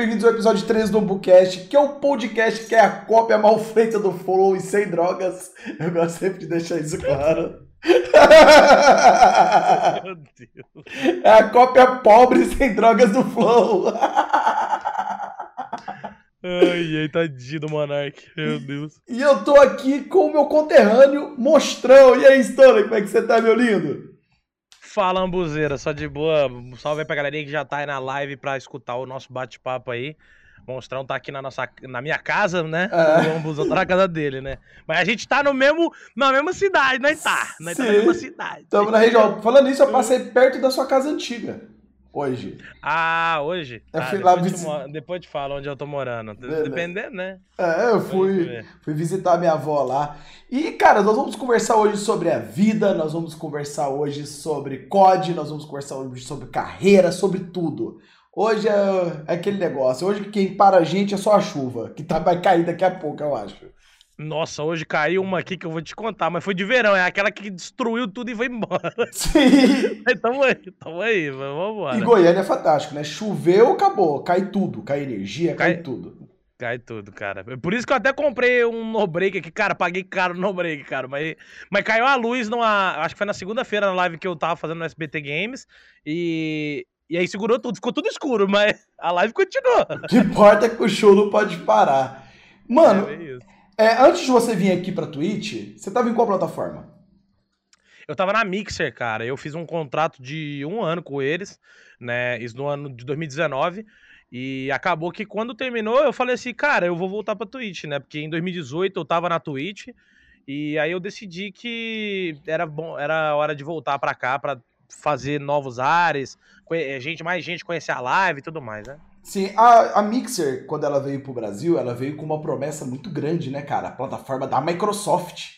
bem-vindos ao episódio 13 do Bookcast, que é o podcast que é a cópia mal feita do Flow e sem drogas. Eu gosto sempre de deixar isso claro. Meu Deus. É a cópia pobre sem drogas do Flow. Ai, ai, tadinho do Monark, meu Deus. E eu tô aqui com o meu conterrâneo, Mostrão. E aí, Stone, como é que você tá, meu lindo? Fala, Ambuzeira, só de boa. Salve aí pra galerinha que já tá aí na live pra escutar o nosso bate-papo aí. O Monstrão tá aqui na, nossa, na minha casa, né? É. O Ambuzão tá na casa dele, né? Mas a gente tá no mesmo, na mesma cidade, nós tá. Nós Sim. tá na mesma cidade. Tamo na região. Falando isso, eu passei perto da sua casa antiga. Hoje. Ah, hoje? Eu ah, fui depois, lá te, depois te falo onde eu tô morando. Dependendo, né? É, eu fui, fui visitar minha avó lá. E, cara, nós vamos conversar hoje sobre a vida, nós vamos conversar hoje sobre COD, nós vamos conversar hoje sobre carreira, sobre tudo. Hoje é, é aquele negócio. Hoje quem para a gente é só a chuva, que tá, vai cair daqui a pouco, eu acho. Nossa, hoje caiu uma aqui que eu vou te contar, mas foi de verão, é aquela que destruiu tudo e foi embora. Sim. Mas tamo aí, tamo aí, vamos embora. E Goiânia é fantástico, né? Choveu, acabou, cai tudo, cai energia, cai, cai tudo. Cai tudo, cara. Por isso que eu até comprei um no break aqui, cara, paguei caro no break, cara, mas, mas caiu a luz numa, acho que foi na segunda-feira na live que eu tava fazendo no SBT Games e e aí segurou tudo, ficou tudo escuro, mas a live continuou. Que importa é que o show não pode parar. Mano, é, é, antes de você vir aqui pra Twitch, você tava em qual plataforma? Eu tava na Mixer, cara. Eu fiz um contrato de um ano com eles, né? Isso no ano de 2019. E acabou que quando terminou, eu falei assim, cara, eu vou voltar pra Twitch, né? Porque em 2018 eu tava na Twitch. E aí eu decidi que era bom, era hora de voltar para cá para fazer novos ares, gente, mais gente conhecer a live e tudo mais, né? Sim, a, a Mixer, quando ela veio pro Brasil, ela veio com uma promessa muito grande, né, cara? A plataforma da Microsoft.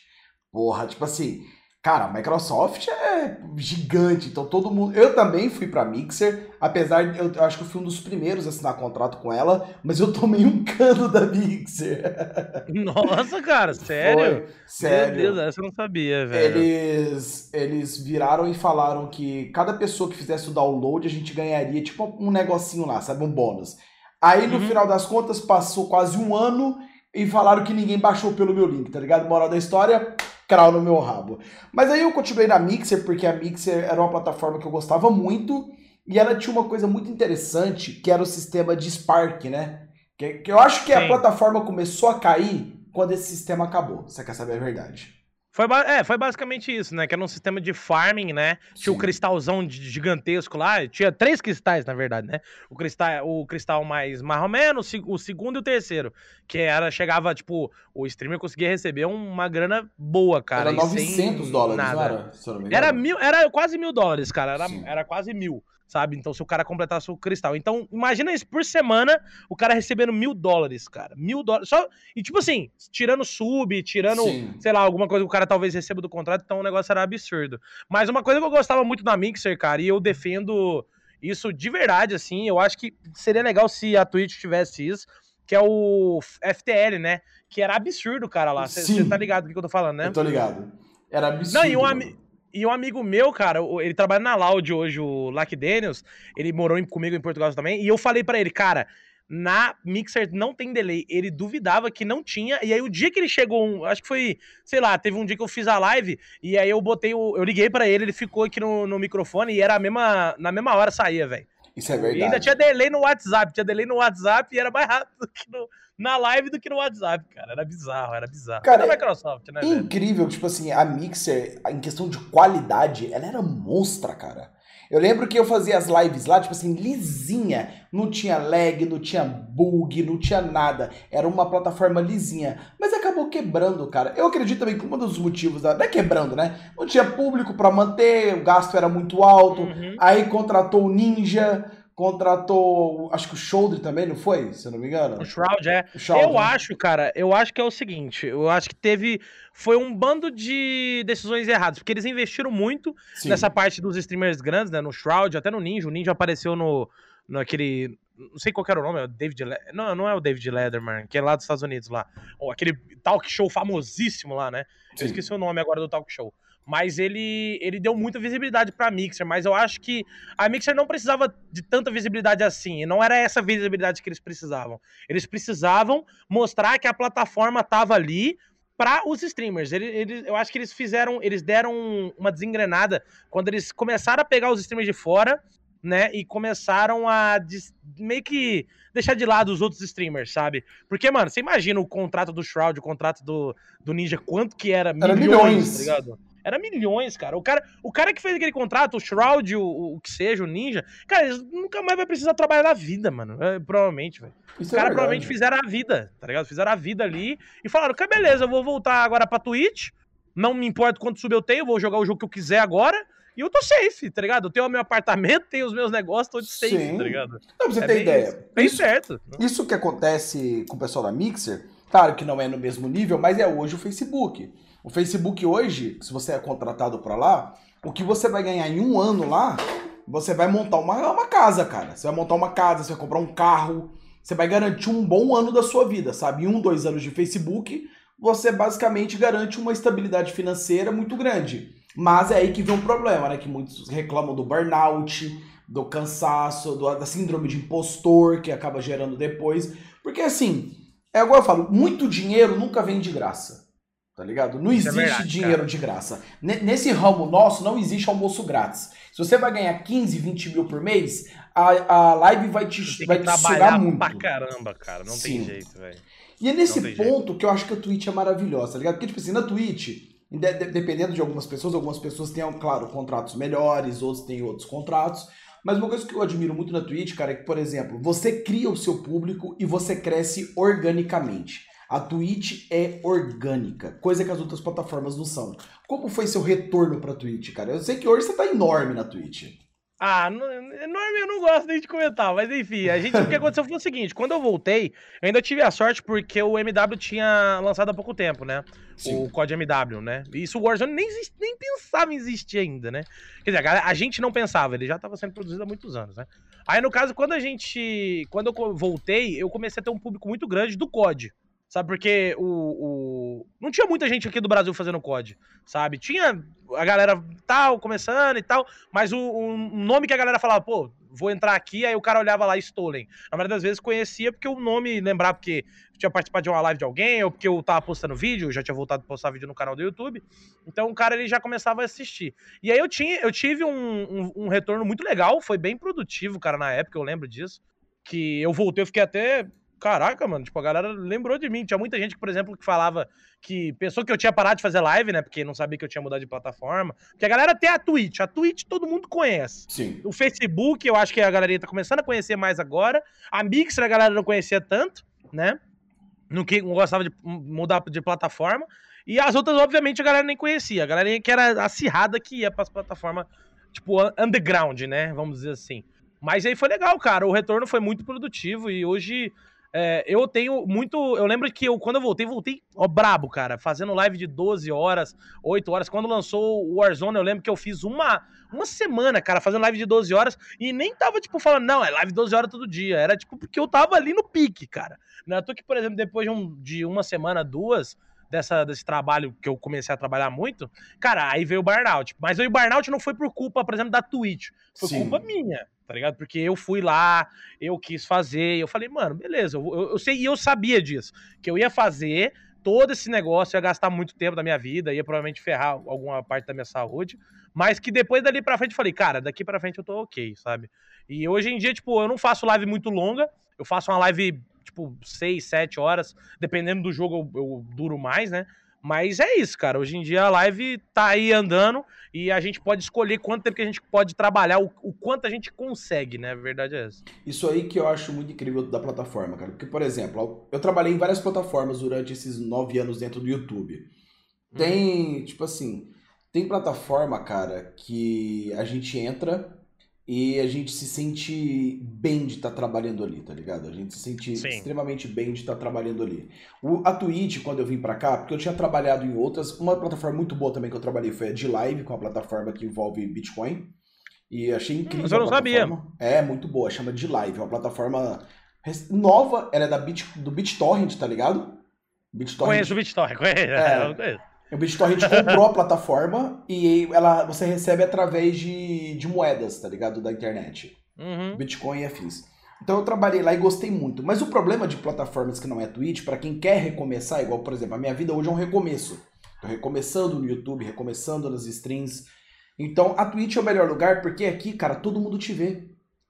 Porra, tipo assim, Cara, a Microsoft é gigante, então todo mundo. Eu também fui pra Mixer, apesar de. Eu, eu, acho que eu fui um dos primeiros a assinar contrato com ela, mas eu tomei um cano da Mixer. Nossa, cara, sério? Foi, sério. Meu Deus, essa eu não sabia, velho. Eles, eles viraram e falaram que cada pessoa que fizesse o download a gente ganharia tipo um negocinho lá, sabe? Um bônus. Aí no uhum. final das contas passou quase um ano e falaram que ninguém baixou pelo meu link, tá ligado? Moral da história crau no meu rabo. Mas aí eu continuei na Mixer, porque a Mixer era uma plataforma que eu gostava muito, e ela tinha uma coisa muito interessante, que era o sistema de Spark, né? Que, que eu acho que Sim. a plataforma começou a cair quando esse sistema acabou. Você quer saber a verdade? Foi, é, foi basicamente isso, né? Que era um sistema de farming, né? Tinha o cristalzão gigantesco lá. Tinha três cristais, na verdade, né? O cristal, o cristal mais mais ou menos, o segundo e o terceiro. Que era, chegava, tipo, o streamer conseguia receber uma grana boa, cara. Era 900 dólares, nada. não era? Era, mil, era quase mil dólares, cara. Era, era quase mil sabe? Então, se o cara completasse o cristal. Então, imagina isso, por semana, o cara recebendo mil dólares, cara. Mil dólares. Só... E, tipo assim, tirando sub, tirando, Sim. sei lá, alguma coisa que o cara talvez receba do contrato, então o negócio era absurdo. Mas uma coisa que eu gostava muito da Mixer, cara, e eu defendo isso de verdade, assim, eu acho que seria legal se a Twitch tivesse isso, que é o FTL, né? Que era absurdo, cara, lá. Você tá ligado do que eu tô falando, né? Eu tô ligado. Era absurdo. Não, e um. E um amigo meu, cara, ele trabalha na Loud hoje, o Lack Daniels, ele morou comigo em Portugal também, e eu falei para ele, cara, na Mixer não tem delay. Ele duvidava que não tinha. E aí o dia que ele chegou, acho que foi, sei lá, teve um dia que eu fiz a live e aí eu botei o, eu liguei para ele, ele ficou aqui no, no microfone e era a mesma na mesma hora saía, velho. Isso é verdade. E ainda tinha delay no WhatsApp, tinha delay no WhatsApp e era mais rápido que no, na live do que no WhatsApp, cara. Era bizarro, era bizarro. Cara, era Microsoft, né? Incrível, velho? tipo assim, a Mixer, em questão de qualidade, ela era monstra, cara. Eu lembro que eu fazia as lives lá, tipo assim, lisinha. Não tinha lag, não tinha bug, não tinha nada. Era uma plataforma lisinha. Mas acabou quebrando, cara. Eu acredito também que um dos motivos, da... não é quebrando, né? Não tinha público para manter, o gasto era muito alto. Uhum. Aí contratou o Ninja contratou, acho que o Shoulder também, não foi? Se eu não me engano. O Shroud, é. O Shroud, eu né? acho, cara, eu acho que é o seguinte, eu acho que teve, foi um bando de decisões erradas, porque eles investiram muito Sim. nessa parte dos streamers grandes, né, no Shroud, até no Ninja, o Ninja apareceu no, naquele, não sei qual era o nome, é o David, Le... não, não é o David Letterman, que é lá dos Estados Unidos lá, ou aquele talk show famosíssimo lá, né, Sim. eu esqueci o nome agora do talk show mas ele, ele deu muita visibilidade para a Mixer, mas eu acho que a Mixer não precisava de tanta visibilidade assim, e não era essa visibilidade que eles precisavam. Eles precisavam mostrar que a plataforma estava ali para os streamers. Ele, eu acho que eles fizeram, eles deram uma desengrenada quando eles começaram a pegar os streamers de fora, né, e começaram a des, meio que deixar de lado os outros streamers, sabe? Porque, mano, você imagina o contrato do Shroud, o contrato do, do Ninja, quanto que era? Era milhões, milhões. tá ligado? Era milhões, cara. O cara, o cara que fez aquele contrato, o Shroud, o, o que seja, o Ninja, cara, eles nunca mais vai precisar trabalhar na vida, mano. É, provavelmente, velho. Os é caras provavelmente fizeram a vida, tá ligado? Fizeram a vida ali e falaram, que beleza, eu vou voltar agora pra Twitch. Não me importa quanto sub eu tenho, vou jogar o jogo que eu quiser agora. E eu tô safe, tá ligado? Eu tenho o meu apartamento, tenho os meus negócios, tô de safe, Sim. tá ligado? Não, pra você é ter bem, ideia. Bem isso, certo. Isso que acontece com o pessoal da Mixer, claro que não é no mesmo nível, mas é hoje o Facebook. O Facebook hoje, se você é contratado para lá, o que você vai ganhar em um ano lá, você vai montar uma, uma casa, cara. Você vai montar uma casa, você vai comprar um carro, você vai garantir um bom ano da sua vida, sabe? Em um, dois anos de Facebook, você basicamente garante uma estabilidade financeira muito grande. Mas é aí que vem um problema, né? Que muitos reclamam do burnout, do cansaço, do, da síndrome de impostor que acaba gerando depois. Porque assim, é igual eu falo, muito dinheiro nunca vem de graça. Tá ligado? Não Isso é existe é verdade, dinheiro cara. de graça. Nesse ramo nosso, não existe almoço grátis. Se você vai ganhar 15, 20 mil por mês, a, a live vai te, vai te sugar muito. pra caramba, cara. Não Sim. tem jeito, velho. E é nesse ponto jeito. que eu acho que a Twitch é maravilhosa, tá ligado? Porque, tipo assim, na Twitch, dependendo de algumas pessoas, algumas pessoas têm, claro, contratos melhores, outros têm outros contratos. Mas uma coisa que eu admiro muito na Twitch, cara, é que, por exemplo, você cria o seu público e você cresce organicamente. A Twitch é orgânica, coisa que as outras plataformas não são. Como foi seu retorno pra Twitch, cara? Eu sei que hoje você tá enorme na Twitch. Ah, enorme eu não gosto nem de comentar, mas enfim, a gente, o que aconteceu foi o seguinte, quando eu voltei, eu ainda tive a sorte porque o MW tinha lançado há pouco tempo, né? Sim. O código MW, né? Isso o Warzone nem, nem pensava em existir ainda, né? Quer dizer, a, a gente não pensava, ele já estava sendo produzido há muitos anos, né? Aí, no caso, quando a gente, quando eu voltei, eu comecei a ter um público muito grande do COD, Sabe, porque o, o, Não tinha muita gente aqui do Brasil fazendo COD, sabe? Tinha a galera tal, começando e tal, mas o, o nome que a galera falava, pô, vou entrar aqui, aí o cara olhava lá Stolen. Na maioria das vezes conhecia porque o nome lembrava porque tinha participado de uma live de alguém, ou porque eu tava postando vídeo, já tinha voltado a postar vídeo no canal do YouTube. Então o cara ele já começava a assistir. E aí eu, tinha, eu tive um, um, um retorno muito legal, foi bem produtivo, cara, na época, eu lembro disso. Que eu voltei, eu fiquei até caraca, mano, tipo, a galera lembrou de mim. Tinha muita gente, por exemplo, que falava que pensou que eu tinha parado de fazer live, né? Porque não sabia que eu tinha mudado de plataforma. Porque a galera tem a Twitch. A Twitch todo mundo conhece. Sim. O Facebook, eu acho que a galera tá começando a conhecer mais agora. A Mixer a galera não conhecia tanto, né? Não, que, não gostava de mudar de plataforma. E as outras, obviamente, a galera nem conhecia. A galera que era acirrada que ia para as plataformas, tipo, underground, né? Vamos dizer assim. Mas aí foi legal, cara. O retorno foi muito produtivo e hoje é, eu tenho muito. Eu lembro que eu, quando eu voltei, voltei ó, brabo, cara. Fazendo live de 12 horas, 8 horas. Quando lançou o Warzone, eu lembro que eu fiz uma, uma semana, cara, fazendo live de 12 horas. E nem tava, tipo, falando, não, é live de 12 horas todo dia. Era, tipo, porque eu tava ali no pique, cara. Não é que, por exemplo, depois de, um, de uma semana, duas, dessa, desse trabalho que eu comecei a trabalhar muito, cara, aí veio o burnout. Mas o burnout não foi por culpa, por exemplo, da Twitch. Foi Sim. culpa minha, tá ligado? Porque eu fui lá, eu quis fazer, eu falei, mano, beleza, eu, eu, eu sei, e eu sabia disso, que eu ia fazer todo esse negócio, ia gastar muito tempo da minha vida, ia provavelmente ferrar alguma parte da minha saúde, mas que depois dali pra frente eu falei, cara, daqui pra frente eu tô ok, sabe? E hoje em dia, tipo, eu não faço live muito longa, eu faço uma live, tipo, 6, 7 horas, dependendo do jogo eu, eu duro mais, né? Mas é isso, cara. Hoje em dia a live tá aí andando e a gente pode escolher quanto tempo que a gente pode trabalhar, o, o, quanto a gente consegue, né? A verdade é essa. Isso aí que eu acho muito incrível da plataforma, cara. Porque, por exemplo, eu trabalhei em várias plataformas durante esses nove anos dentro do YouTube. Tem, hum. tipo assim, tem plataforma, cara, que a gente entra e a gente se sente bem de estar tá trabalhando ali, tá ligado? A gente se sente Sim. extremamente bem de estar tá trabalhando ali. O, a Twitch, quando eu vim para cá, porque eu tinha trabalhado em outras, uma plataforma muito boa também que eu trabalhei foi a de Live, com a plataforma que envolve Bitcoin. E achei incrível. Mas eu não sabia. É, muito boa, chama de Live, é uma plataforma nova, ela é da Bit, do BitTorrent, tá ligado? BitTorrent. Conheço o BitTorrent, conheço. É, conheço. O BitTorrent comprou a plataforma e ela, você recebe através de, de moedas, tá ligado? Da internet. Uhum. Bitcoin e afins. Então eu trabalhei lá e gostei muito. Mas o problema de plataformas que não é Twitch, para quem quer recomeçar, igual, por exemplo, a minha vida hoje é um recomeço. Tô recomeçando no YouTube, recomeçando nas streams. Então a Twitch é o melhor lugar porque aqui, cara, todo mundo te vê.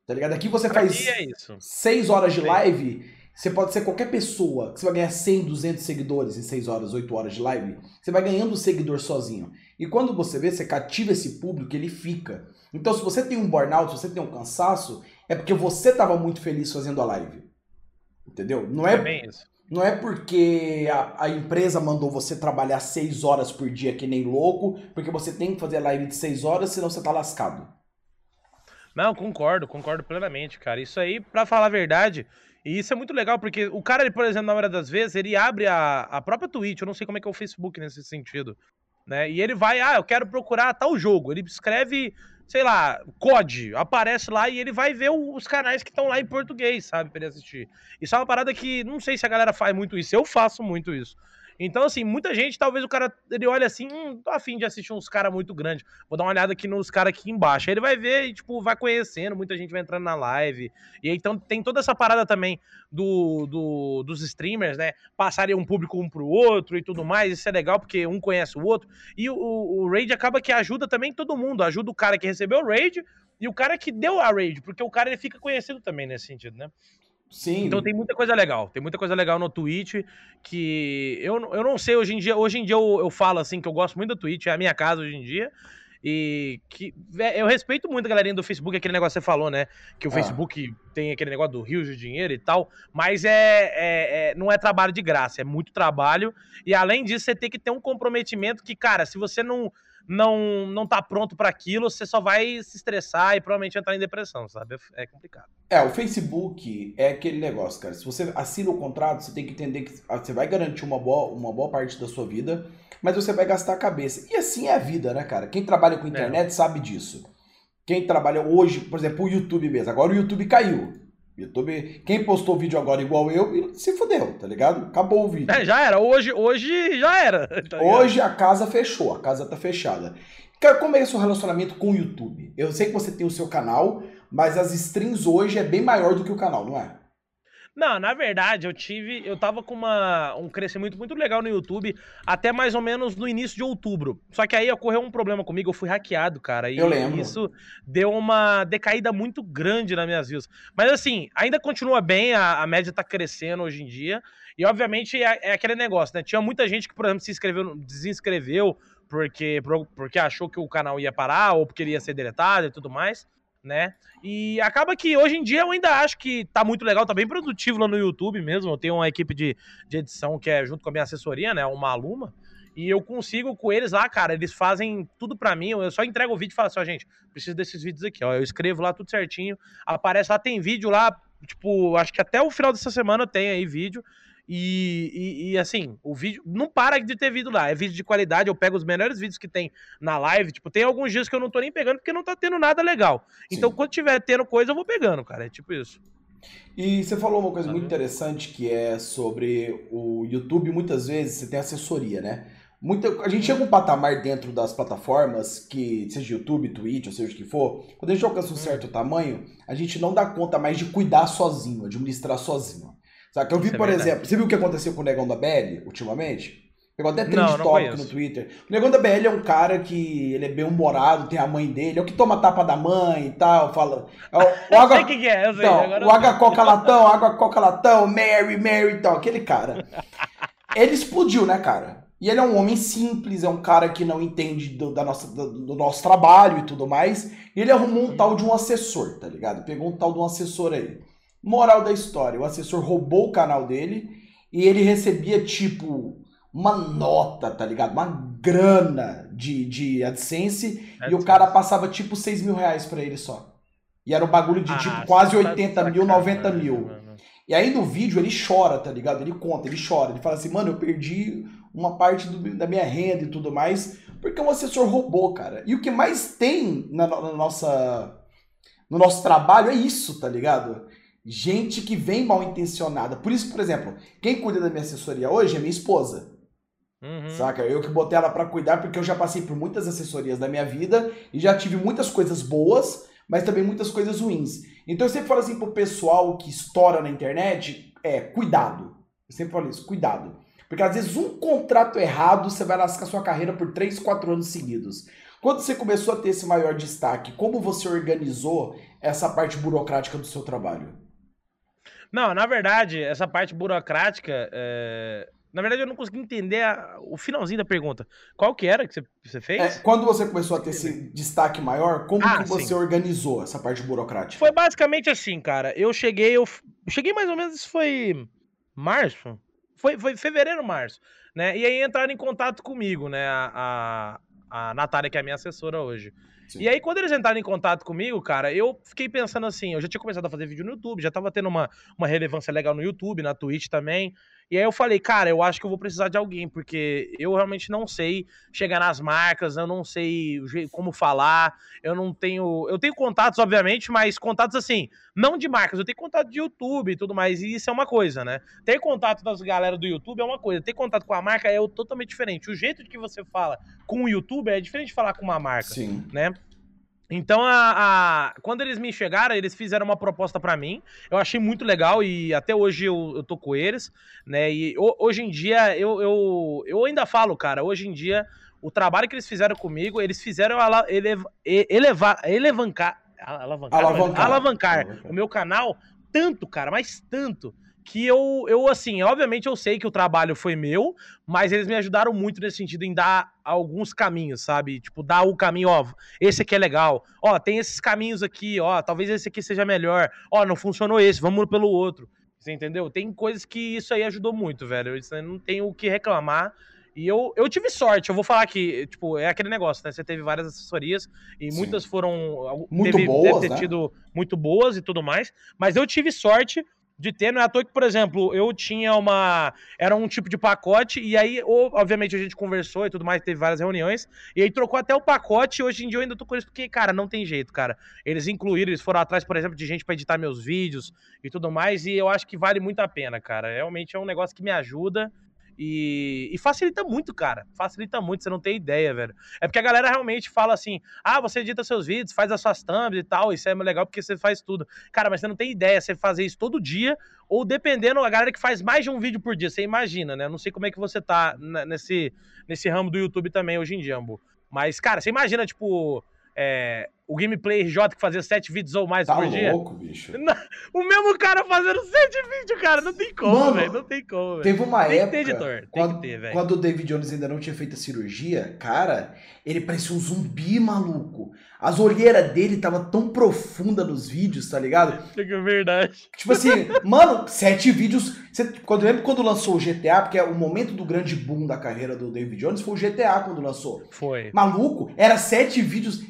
Tá ligado? Aqui você pra faz é seis horas de live você pode ser qualquer pessoa, que você vai ganhar 100, 200 seguidores em 6 horas, 8 horas de live. Você vai ganhando seguidor sozinho. E quando você vê, você cativa esse público, ele fica. Então, se você tem um burnout, se você tem um cansaço, é porque você estava muito feliz fazendo a live. Entendeu? Não é, é não é porque a, a, empresa mandou você trabalhar 6 horas por dia que nem louco, porque você tem que fazer live de 6 horas, senão você tá lascado. Não, concordo, concordo plenamente, cara. Isso aí, para falar a verdade, e isso é muito legal, porque o cara, por exemplo, na maioria das vezes, ele abre a, a própria Twitch, eu não sei como é que é o Facebook nesse sentido, né? E ele vai, ah, eu quero procurar tal jogo. Ele escreve, sei lá, COD, aparece lá e ele vai ver os canais que estão lá em português, sabe, pra ele assistir. Isso é uma parada que não sei se a galera faz muito isso, eu faço muito isso. Então, assim, muita gente, talvez o cara, ele olha assim, hum, tô afim de assistir uns caras muito grandes. Vou dar uma olhada aqui nos caras aqui embaixo. Aí ele vai ver e, tipo, vai conhecendo, muita gente vai entrando na live. E aí, então, tem toda essa parada também do, do, dos streamers, né? Passarem um público um pro outro e tudo mais. Isso é legal, porque um conhece o outro. E o, o raid acaba que ajuda também todo mundo. Ajuda o cara que recebeu o raid e o cara que deu a raid, porque o cara ele fica conhecido também nesse sentido, né? Sim. Então tem muita coisa legal. Tem muita coisa legal no Twitch que eu, eu não sei hoje em dia. Hoje em dia eu, eu falo assim que eu gosto muito do Twitch, é a minha casa hoje em dia. E que eu respeito muito a galerinha do Facebook, aquele negócio que você falou, né? Que o ah. Facebook tem aquele negócio do rio de dinheiro e tal, mas é, é, é, não é trabalho de graça, é muito trabalho. E além disso, você tem que ter um comprometimento que, cara, se você não não não tá pronto para aquilo, você só vai se estressar e provavelmente entrar em depressão, sabe? É, é complicado. É, o Facebook é aquele negócio, cara. Se você assina o contrato, você tem que entender que ah, você vai garantir uma boa, uma boa parte da sua vida, mas você vai gastar a cabeça. E assim é a vida, né, cara? Quem trabalha com internet é. sabe disso. Quem trabalha hoje, por exemplo, o YouTube mesmo. Agora o YouTube caiu. YouTube, quem postou vídeo agora igual eu, se fudeu, tá ligado? Acabou o vídeo. É, já era. Hoje, hoje já era. Tá hoje a casa fechou, a casa tá fechada. Cara, como é o seu relacionamento com o YouTube? Eu sei que você tem o seu canal, mas as streams hoje é bem maior do que o canal, não é? Não, na verdade, eu tive. Eu tava com uma, um crescimento muito legal no YouTube até mais ou menos no início de outubro. Só que aí ocorreu um problema comigo, eu fui hackeado, cara. E eu lembro. isso deu uma decaída muito grande nas minhas views. Mas assim, ainda continua bem, a, a média tá crescendo hoje em dia. E obviamente é, é, aquele negócio, né? Tinha muita gente que, por exemplo, se inscreveu, desinscreveu porque, porque achou que o canal ia parar ou porque ele ia ser deletado e tudo mais né? E acaba que hoje em dia eu ainda acho que tá muito legal, tá bem produtivo lá no YouTube mesmo. Eu tenho uma equipe de, de edição que é junto com a minha assessoria, né? Uma aluma. E eu consigo com eles lá, cara, eles fazem tudo para mim. Eu só entrego o vídeo e falo assim, ó, gente, preciso desses vídeos aqui, ó. Eu escrevo lá tudo certinho. Aparece lá, tem vídeo lá, tipo, acho que até o final dessa semana tem aí vídeo. E, e, e, assim, o vídeo não para de ter vídeo lá. É vídeo de qualidade. Eu pego os melhores vídeos que tem na live. Tipo, tem alguns dias que eu não tô nem pegando porque não tá tendo nada legal. Sim. Então, quando tiver tendo coisa, eu vou pegando, cara. É tipo isso. E você falou uma coisa muito interessante que é sobre o YouTube. Muitas vezes você tem assessoria, né? Muita, a gente chega um patamar dentro das plataformas, que seja YouTube, Twitch, ou seja o que for, quando a gente alcança um hum. certo tamanho, a gente não dá conta mais de cuidar sozinho, administrar sozinho. Sabe? Que eu vi, Isso é por é exemplo, você viu o que aconteceu com o Negão da BL ultimamente? Pegou até trend tópico no Twitter. O Negão da BL é um cara que ele é bem humorado, tem a mãe dele, é o que toma tapa da mãe e tal, fala. É o, o água, sei que, é, eu sei, então, o água coca latão, água coca latão, Mary, Mary e tal, aquele cara. Ele explodiu, né, cara? E ele é um homem simples, é um cara que não entende do, da nossa, do, do nosso trabalho e tudo mais. E ele arrumou um tal de um assessor, tá ligado? Pegou um tal de um assessor aí. Moral da história: o assessor roubou o canal dele e ele recebia, tipo, uma nota, tá ligado? Uma grana de, de AdSense é e o cara passava tipo 6 mil reais pra ele só. E era um bagulho de ah, tipo quase 80 tá mil, 90 mil. Mano. E aí no vídeo ele chora, tá ligado? Ele conta, ele chora. Ele fala assim, mano, eu perdi uma parte do, da minha renda e tudo mais, porque um assessor roubou, cara. E o que mais tem na, na nossa, no nosso trabalho é isso, tá ligado? Gente que vem mal intencionada. Por isso, por exemplo, quem cuida da minha assessoria hoje é minha esposa. Uhum. Saca? Eu que botei ela para cuidar porque eu já passei por muitas assessorias da minha vida e já tive muitas coisas boas, mas também muitas coisas ruins. Então eu sempre falo assim pro pessoal que estoura na internet, é, cuidado. Eu sempre falo isso, cuidado. Porque às vezes um contrato errado você vai lascar sua carreira por 3, 4 anos seguidos. Quando você começou a ter esse maior destaque, como você organizou essa parte burocrática do seu trabalho? Não, na verdade, essa parte burocrática, é... Na verdade, eu não consegui entender a, o finalzinho da pergunta. Qual que era que você, você fez? É, quando você começou a ter esse destaque maior, como ah, que você sim. organizou essa parte burocrática? Foi basicamente assim, cara. Eu cheguei, eu cheguei mais ou menos, foi março? Foi, foi fevereiro, março, né? E aí entraram em contato comigo, né? A, a, Natália, que é a minha assessora hoje. Sim. E aí, quando eles entraram em contato comigo, cara, eu fiquei pensando assim, eu já tinha começado a fazer vídeo no YouTube, já tava tendo uma, uma relevância legal no YouTube, na Twitch também. E aí eu falei, cara, eu acho que eu vou precisar de alguém, porque eu realmente não sei chegar nas marcas, eu não sei como falar, eu não tenho. Eu tenho contatos, obviamente, mas contatos assim, não de marcas, eu tenho contato de YouTube e tudo mais, e isso é uma coisa, né? Ter contato das galera do YouTube é uma coisa, ter contato com a marca é totalmente diferente. O jeito de que você fala com o YouTube é diferente de falar com uma marca, Sim. né? Então, a, a, quando eles me chegaram, eles fizeram uma proposta para mim. Eu achei muito legal e até hoje eu, eu tô com eles, né? E o, hoje em dia, eu, eu, eu ainda falo, cara, hoje em dia, o trabalho que eles fizeram comigo, eles fizeram ela, elevar, elevar, elevancar, alavancar, alavancar, alavancar, alavancar o meu canal tanto, cara, mas tanto que eu, eu, assim, obviamente eu sei que o trabalho foi meu, mas eles me ajudaram muito nesse sentido em dar alguns caminhos, sabe? Tipo, dar o caminho, ó, esse aqui é legal, ó, tem esses caminhos aqui, ó, talvez esse aqui seja melhor, ó, não funcionou esse, vamos pelo outro. Você entendeu? Tem coisas que isso aí ajudou muito, velho. Isso aí não tem o que reclamar. E eu, eu tive sorte, eu vou falar que, tipo, é aquele negócio, né? Você teve várias assessorias e Sim. muitas foram. Muito teve, boas. Deve ter né? tido muito boas e tudo mais. Mas eu tive sorte de ter. Não é à toa que, por exemplo, eu tinha uma. Era um tipo de pacote, e aí, obviamente, a gente conversou e tudo mais, teve várias reuniões, e aí trocou até o pacote, hoje em dia eu ainda tô com isso, porque, cara, não tem jeito, cara. Eles incluíram, eles foram atrás, por exemplo, de gente para editar meus vídeos e tudo mais, e eu acho que vale muito a pena, cara. Realmente é um negócio que me ajuda. E, e, facilita muito, cara. Facilita muito, você não tem ideia, velho. É porque a galera realmente fala assim: ah, você edita seus vídeos, faz as suas thumbs e tal, isso é legal porque você faz tudo. Cara, mas você não tem ideia, você fazer isso todo dia, ou dependendo, a galera que faz mais de um vídeo por dia, você imagina, né? Eu não sei como é que você tá nesse, nesse ramo do YouTube também hoje em dia, Ambu. Mas, cara, você imagina, tipo, é, o Gameplay RJ que fazia sete vídeos ou mais tá por dia. Tá louco, bicho. o mesmo cara fazendo sete vídeos, cara. Não tem como, velho. Não tem como, véio. Teve uma tem época. Que ter editor. Quando, tem que ter, velho. Quando o David Jones ainda não tinha feito a cirurgia, cara, ele parecia um zumbi maluco. As olheiras dele tava tão profunda nos vídeos, tá ligado? É verdade. Tipo assim, mano, sete vídeos. Você, quando, lembra quando lançou o GTA, porque é o momento do grande boom da carreira do David Jones foi o GTA quando lançou. Foi. Maluco, era sete vídeos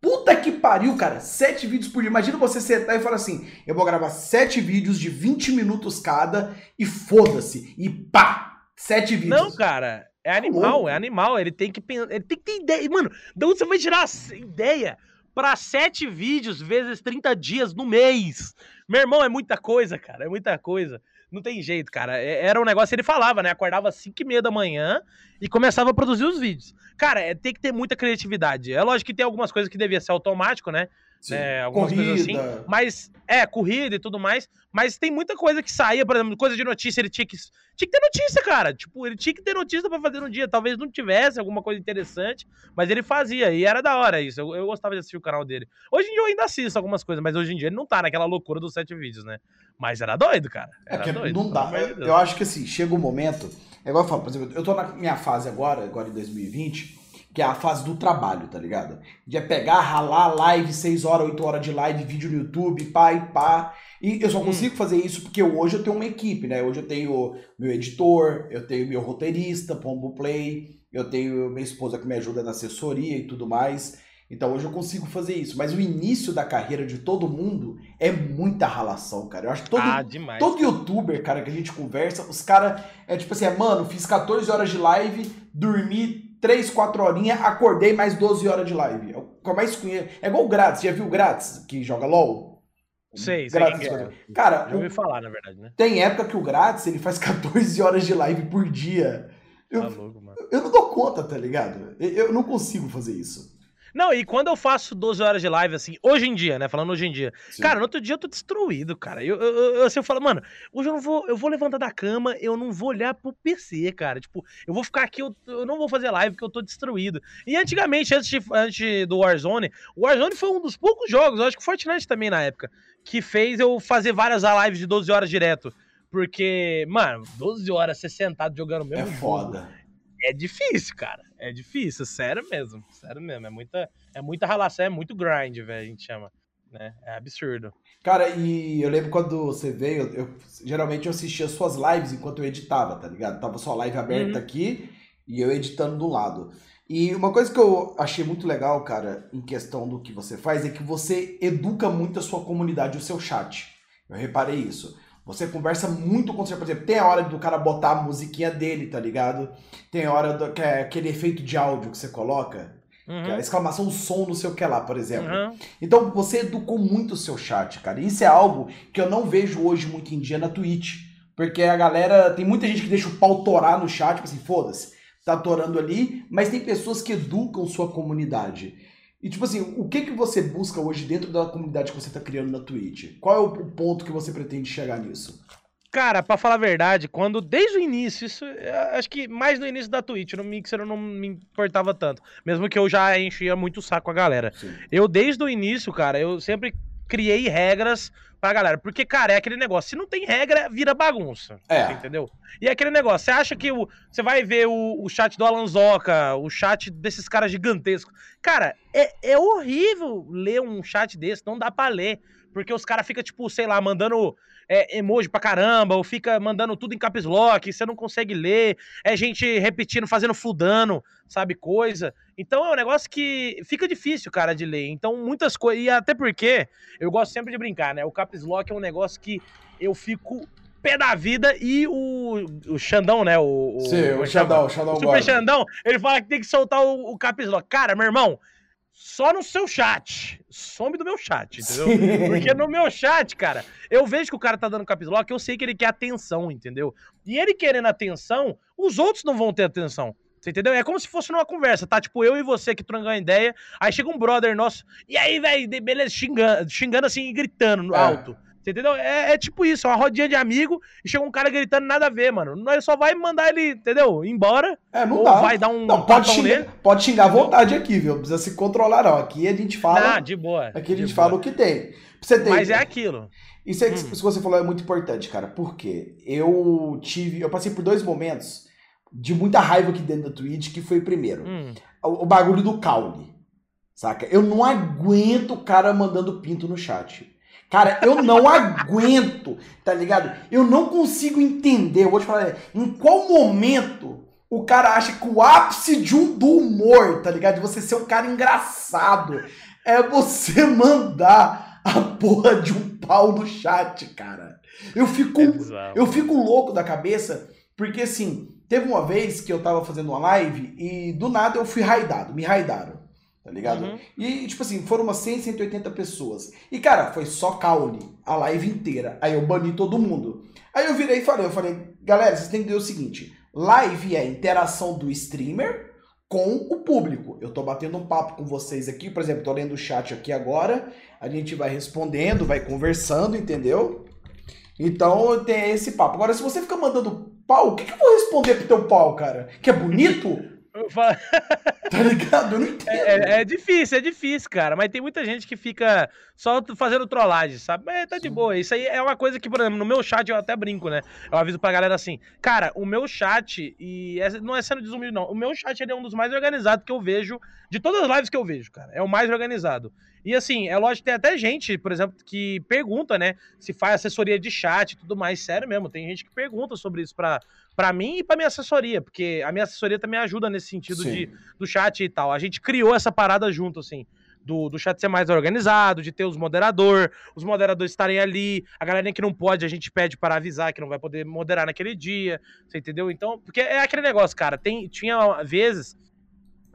Puta que pariu, cara. Sete vídeos por dia. Imagina você sentar e falar assim: eu vou gravar sete vídeos de 20 minutos cada e foda-se. E pá! Sete vídeos. Não, cara. É animal, é animal. Ele tem que pensar. Ele tem que ter ideia. Mano, de onde você vai tirar ideia para sete vídeos vezes 30 dias no mês? Meu irmão, é muita coisa, cara. É muita coisa. Não tem jeito, cara. É, era um negócio, ele falava, né? Acordava às 5 e meia da manhã e começava a produzir os vídeos. Cara, é, tem que ter muita criatividade. É lógico que tem algumas coisas que devia ser automático, né? Sim. É, algumas Corrida. coisas assim. Mas, é, corrida e tudo mais. Mas tem muita coisa que saía, por exemplo, coisa de notícia, ele tinha que. Tinha que ter notícia, cara. Tipo, ele tinha que ter notícia pra fazer no dia. Talvez não tivesse alguma coisa interessante, mas ele fazia. E era da hora isso. Eu, eu gostava de assistir o canal dele. Hoje em dia eu ainda assisto algumas coisas, mas hoje em dia ele não tá naquela loucura dos sete vídeos, né? Mas era doido, cara. É Era que doido. não dá. Eu, eu acho que assim, chega um momento. É igual eu falo, por exemplo, eu tô na minha fase agora, agora em 2020, que é a fase do trabalho, tá ligado? De é pegar, ralar live, 6 horas, 8 horas de live, vídeo no YouTube, pá e pá. E eu só Hum. consigo fazer isso porque hoje eu tenho uma equipe, né? Hoje eu tenho meu editor, eu tenho meu roteirista, Pombo Play, eu tenho minha esposa que me ajuda na assessoria e tudo mais. Então hoje eu consigo fazer isso. Mas o início da carreira de todo mundo é muita ralação, cara. Eu acho que todo, Ah, demais. Todo youtuber, cara, que a gente conversa, os caras, é tipo assim, é, mano, fiz 14 horas de live, dormi 3, 4 horinhas, acordei mais 12 horas de live. É o que eu mais conheço. É igual o Grátis, já viu o Grátis, que joga LOL? Sei, sei Grátis, é. Cara, Já ouvi o- falar, na verdade, né? tem época que o Grátis, ele faz 14 horas de live por dia. Eu, Tá louco, mano. eu não dou conta, tá ligado? Eu, eu não consigo fazer isso. Não, e quando eu faço 12 horas de live, assim, hoje em dia, né? Falando hoje em dia. Sim. Cara, no outro dia eu tô destruído, cara. Eu, eu, eu, assim, eu falo, mano, hoje eu não vou. Eu vou levantar da cama, eu não vou olhar pro PC, cara. Tipo, eu vou ficar aqui, eu, eu não vou fazer live porque eu tô destruído. E antigamente, antes, de- antes do Warzone, o Warzone foi um dos poucos jogos, eu acho que o Fortnite também na época, que fez eu fazer várias lives de 12 horas direto. Porque, mano, 12 horas você sentado jogando o É mesmo jogo, foda. é difícil, cara. É difícil, sério mesmo. Sério mesmo. É muita, é muita ralação, é muito grind, velho, a gente chama. Né? É absurdo. Cara, e eu lembro quando você veio, eu, geralmente eu assistia suas lives enquanto eu editava, tá ligado? Tava sua live aberta Uhum. aqui e eu editando do lado. E uma coisa que eu achei muito legal, cara, em questão do que você faz, é que você educa muito a sua comunidade, o seu chat. Eu reparei isso. Você conversa muito com você, por exemplo, tem a hora do cara botar a musiquinha dele, tá ligado? Tem a hora do, que é aquele efeito de áudio que você coloca, que é a Uhum. exclamação som no seu que lá, por exemplo. Uhum. Então você educou muito o seu chat, cara. Isso é algo que eu não vejo hoje muito em dia na Twitch. Porque a galera. Tem muita gente que deixa o pau torar no chat, tipo assim, foda-se, tá torando ali, mas tem pessoas que educam sua comunidade. E tipo assim, o que que você busca hoje dentro da comunidade que você tá criando na Twitch? Qual é o ponto que você pretende chegar nisso? Cara, pra falar a verdade, quando desde o início, isso eu acho que mais no início da Twitch, no Mixer eu não me importava tanto. Mesmo que eu já enchia muito o saco a galera. Sim. Eu, desde o início, cara, eu sempre criei regras pra galera. Porque, cara, é aquele negócio. Se não tem regra, vira bagunça. É. Entendeu? E é aquele negócio. Você acha que o, você vai ver o, o chat do Alanzoca, o chat desses caras gigantescos. Cara, é, é horrível ler um chat desse. Não dá pra ler. Porque os caras ficam, tipo, sei lá, mandando é, emoji pra caramba, ou fica mandando tudo em caps lock, você não consegue ler. É gente repetindo, fazendo fludano, sabe, coisa. Então é um negócio que fica difícil, cara, de ler. Então muitas coisas. E até porque eu gosto sempre de brincar, né? O caps lock é um negócio que eu fico pé da vida e o, o Xandão, né? O, o, Sim, como o é? Xandão, o Xandão O Super. Xandão, ele fala que tem que soltar o, o caps lock. Cara, meu irmão, só no seu chat. Some do meu chat, entendeu? Sim. Porque no meu chat, cara, eu vejo que o cara tá dando caps lock, eu sei que ele quer atenção, entendeu? E ele querendo atenção, os outros não vão ter atenção. Você entendeu? É como se fosse numa conversa, tá? Tipo, eu e você que trocando ideia, aí chega um brother nosso, e aí, velho, beleza, xingando, xingando assim e gritando no É. alto. Você entendeu? É, é tipo isso, é uma rodinha de amigo e chega um cara gritando nada a ver, mano. Nós só vai mandar ele, entendeu? Embora. É, não ou dá. vai dar um Não, pode xingar, nele. pode xingar à vontade aqui, viu? Não precisa se controlar, não. Aqui a gente fala. Ah, de boa. aqui a de gente boa. fala o que tem. Você ter Mas é aquilo. Isso, é, Hum. isso que você falou é muito importante, cara. Porque eu tive. Eu passei por dois momentos de muita raiva aqui dentro da Twitch, que foi o primeiro. Hum. O, o bagulho do caule. Saca? Eu não aguento o cara mandando pinto no chat. Cara, eu não aguento, tá ligado? Eu não consigo entender. Eu vou te falar, em qual momento o cara acha que o ápice de um do humor, tá ligado? De você ser um cara engraçado, é você mandar a porra de um pau no chat, cara. Eu fico, É eu fico louco da cabeça, porque assim, teve uma vez que eu tava fazendo uma live e do nada eu fui raidado, me raidaram, tá ligado? Uhum. E, tipo assim, foram umas 100, 180 pessoas. E, cara, foi só caule a live inteira. Aí eu bani todo mundo. Aí eu virei e falei, eu falei, galera, vocês têm que entender o seguinte: live é interação do streamer com o público. Eu tô batendo um papo com vocês aqui, por exemplo, tô lendo o chat aqui agora, a gente vai respondendo, vai conversando, entendeu? Então tem esse papo. Agora, se você fica mandando pau, o que, que eu vou responder pro teu pau, cara? Que é bonito? tá ligado? Eu não entendo. É, é, é, difícil, é difícil, cara. Mas tem muita gente que fica só fazendo trollagem, sabe? Mas tá Sim. de boa. Isso aí é uma coisa que, por exemplo, no meu chat eu até brinco, né? Eu aviso pra galera assim, cara, o meu chat, e não é sendo desumilde, não. O meu chat é um dos mais organizados que eu vejo, de todas as lives que eu vejo, cara. É o mais organizado. E assim, é lógico que tem até gente, por exemplo, que pergunta, né? Se faz assessoria de chat e tudo mais. Sério mesmo, tem gente que pergunta sobre isso pra, pra mim e pra minha assessoria, porque a minha assessoria também ajuda nesse sentido de, do chat e tal. A gente criou essa parada junto, assim. Do, do chat ser mais organizado, de ter os moderadores, os moderadores estarem ali, a galera que não pode, a gente pede para avisar que não vai poder moderar naquele dia, você entendeu? Então, porque é aquele negócio, cara, tem, tinha vezes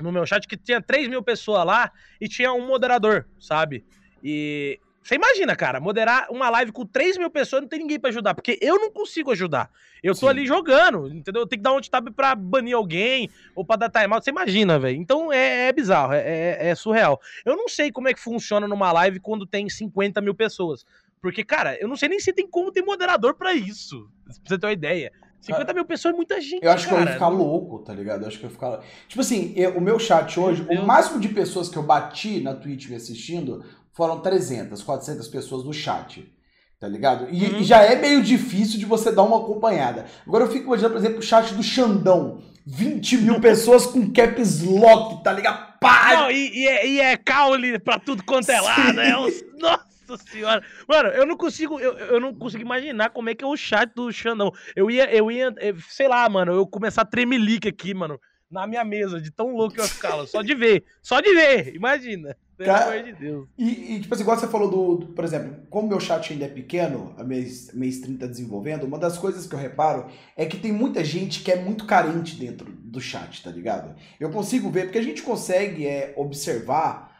no meu chat que tinha 3 mil pessoas lá e tinha um moderador, sabe? E você imagina, cara, moderar uma live com 3 mil pessoas não tem ninguém para ajudar, porque eu não consigo ajudar. Eu tô Sim. ali jogando, entendeu? Eu tenho que dar um tab pra banir alguém ou pra dar timeout. Você imagina, velho. Então é, é bizarro, é, é, é, surreal. Eu não sei como é que funciona numa live quando tem 50 mil pessoas. Porque, cara, eu não sei nem se tem como ter moderador para isso. Pra você ter uma ideia. 50 mil pessoas é muita gente. Eu acho cara. que eu ia ficar louco, tá ligado? Eu acho que eu ia ficar. Tipo assim, eu, o meu chat hoje, o máximo de pessoas que eu bati na Twitch me assistindo foram 300, 400 pessoas no chat. Tá ligado? E, uhum. e, já é meio difícil de você dar uma acompanhada. Agora eu fico imaginando, por exemplo, o chat do Xandão. 20 mil pessoas com caps lock, tá ligado? Pá! Não, e, e, é, e é caule pra tudo quanto é lado. É. Nossa! Nossa senhora. Mano, eu não consigo, eu, eu não consigo imaginar como é que é o chat do Xandão. Eu ia, eu ia, eh, sei lá, mano, eu começar a tremelique aqui, mano, na minha mesa, de tão louco que eu ficava. Só de ver. Só de ver, imagina. Pelo amor de Deus. E, e, tipo assim, igual você falou do, do, por exemplo, como meu chat ainda é pequeno, a minha, minha stream tá desenvolvendo, uma das coisas que eu reparo é que tem muita gente que é muito carente dentro do chat, tá ligado? Eu consigo ver, porque a gente consegue é, observar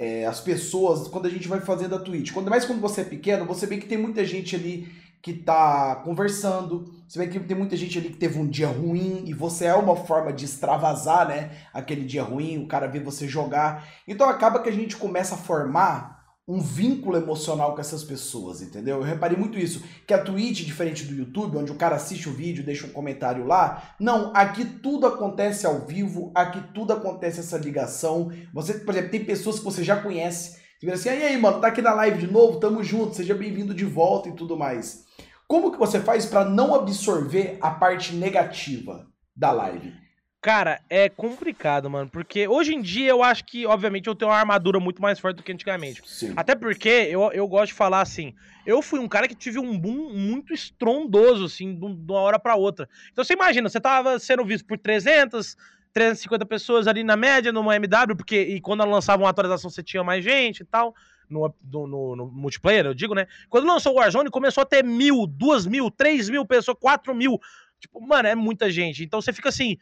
é, as pessoas, quando a gente vai fazendo a Twitch. Quando, mais quando você é pequeno, você vê que tem muita gente ali que tá conversando, você vê que tem muita gente ali que teve um dia ruim e você é uma forma de extravasar, né? Aquele dia ruim, o cara vê você jogar. Então acaba que a gente começa a formar um vínculo emocional com essas pessoas, entendeu? Eu reparei muito isso, que a Twitch, diferente do YouTube, onde o cara assiste o vídeo, deixa um comentário lá, não, aqui tudo acontece ao vivo, aqui tudo acontece essa ligação. Você, por exemplo, tem pessoas que você já conhece, você vira assim, e aí, mano, tá aqui na live de novo, tamo junto, seja bem-vindo de volta e tudo mais. Como que você faz para não absorver a parte negativa da live? Cara, é complicado, mano, porque hoje em dia eu acho que, obviamente, eu tenho uma armadura muito mais forte do que antigamente. Sim. Até porque eu, eu gosto de falar assim, eu fui um cara que tive um boom muito estrondoso, assim, de uma hora para outra. Então você imagina, você tava sendo visto por 300, 350 pessoas ali na média numa MW, porque e quando ela lançava uma atualização você tinha mais gente e tal. No, no, no, no, multiplayer, eu digo, né? Quando lançou o Warzone, começou a ter mil, duas mil, três mil pessoas, quatro mil. Tipo, mano, é muita gente. Então você fica assim,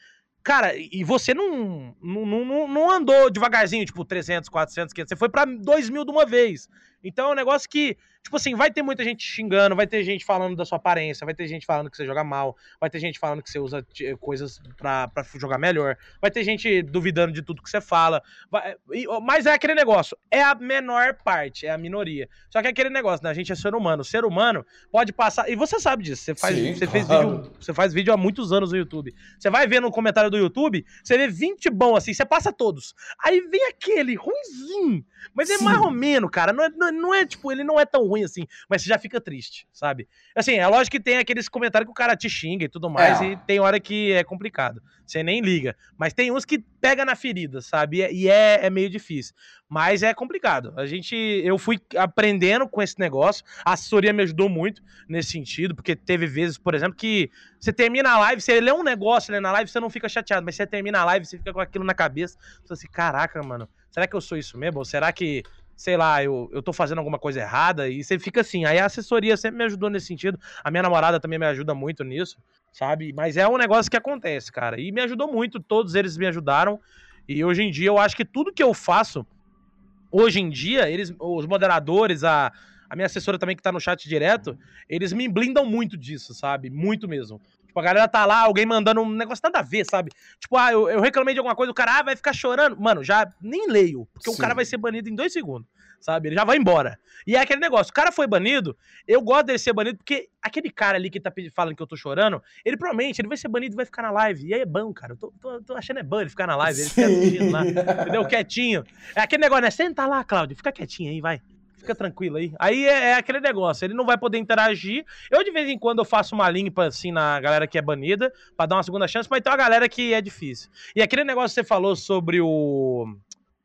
Cara, e você não, não, não, não andou devagarzinho, tipo 300, 400, 500. Você foi pra 2 mil de uma vez. Então é um negócio que, tipo assim, vai ter muita gente xingando, vai ter gente falando da sua aparência, vai ter gente falando que você joga mal, vai ter gente falando que você usa coisas pra, pra jogar melhor, vai ter gente duvidando de tudo que você fala. Vai, mas é aquele negócio, é a menor parte, é a minoria. Só que é aquele negócio, né? A gente é ser humano. O ser humano pode passar. E você sabe disso. Você faz, Sim, você claro. fez vídeo, você faz vídeo há muitos anos no YouTube. Você vai ver no comentário do YouTube, você vê 20 bom assim, você passa todos. Aí vem aquele ruimzinho mas é mais ou menos, cara. Não é, não, não, é, tipo, ele não é tão ruim assim, mas você já fica triste, sabe? Assim, é lógico que tem aqueles comentários que o cara te xinga e tudo mais, é. e tem hora que é complicado. Você nem liga. Mas tem uns que pega na ferida, sabe? E é, é meio difícil. Mas é complicado. A gente. Eu fui aprendendo com esse negócio. A assessoria me ajudou muito nesse sentido, porque teve vezes, por exemplo, que você termina a live, você lê um negócio né, na live, você não fica chateado, mas você termina a live, você fica com aquilo na cabeça. Você fala assim, caraca, mano será que eu sou isso mesmo? Ou será que, sei lá, eu, eu tô fazendo alguma coisa errada? E você fica assim. Aí a assessoria sempre me ajudou nesse sentido. A minha namorada também me ajuda muito nisso, sabe? Mas é um negócio que acontece, cara. E me ajudou muito, todos eles me ajudaram. E hoje em dia eu acho que tudo que eu faço, hoje em dia, eles, os moderadores, a, a minha assessora também que tá no chat direto, eles me blindam muito disso, sabe? Muito mesmo. Tipo, a galera tá lá, alguém mandando um negócio nada a ver, sabe? Tipo, ah, eu, eu reclamei de alguma coisa, o cara ah, vai ficar chorando. Mano, já nem leio, porque Sim. o cara vai ser banido em dois segundos sabe? Ele já vai embora. E é aquele negócio, o cara foi banido, eu gosto dele ser banido, porque aquele cara ali que tá falando que eu tô chorando, ele provavelmente ele vai ser banido e vai ficar na live. E aí é bom, cara. Eu tô, tô, tô achando é bom ele ficar na live, ele fica assistindo lá, entendeu? Quietinho. É aquele negócio, né? Senta lá, Cláudio, fica quietinho aí, vai. Fica tranquilo aí. Aí é, é, aquele negócio, ele não vai poder interagir. Eu, de vez em quando, eu faço uma limpa, assim, na galera que é banida, pra dar uma segunda chance, mas tem uma galera que é difícil. E aquele negócio que você falou sobre o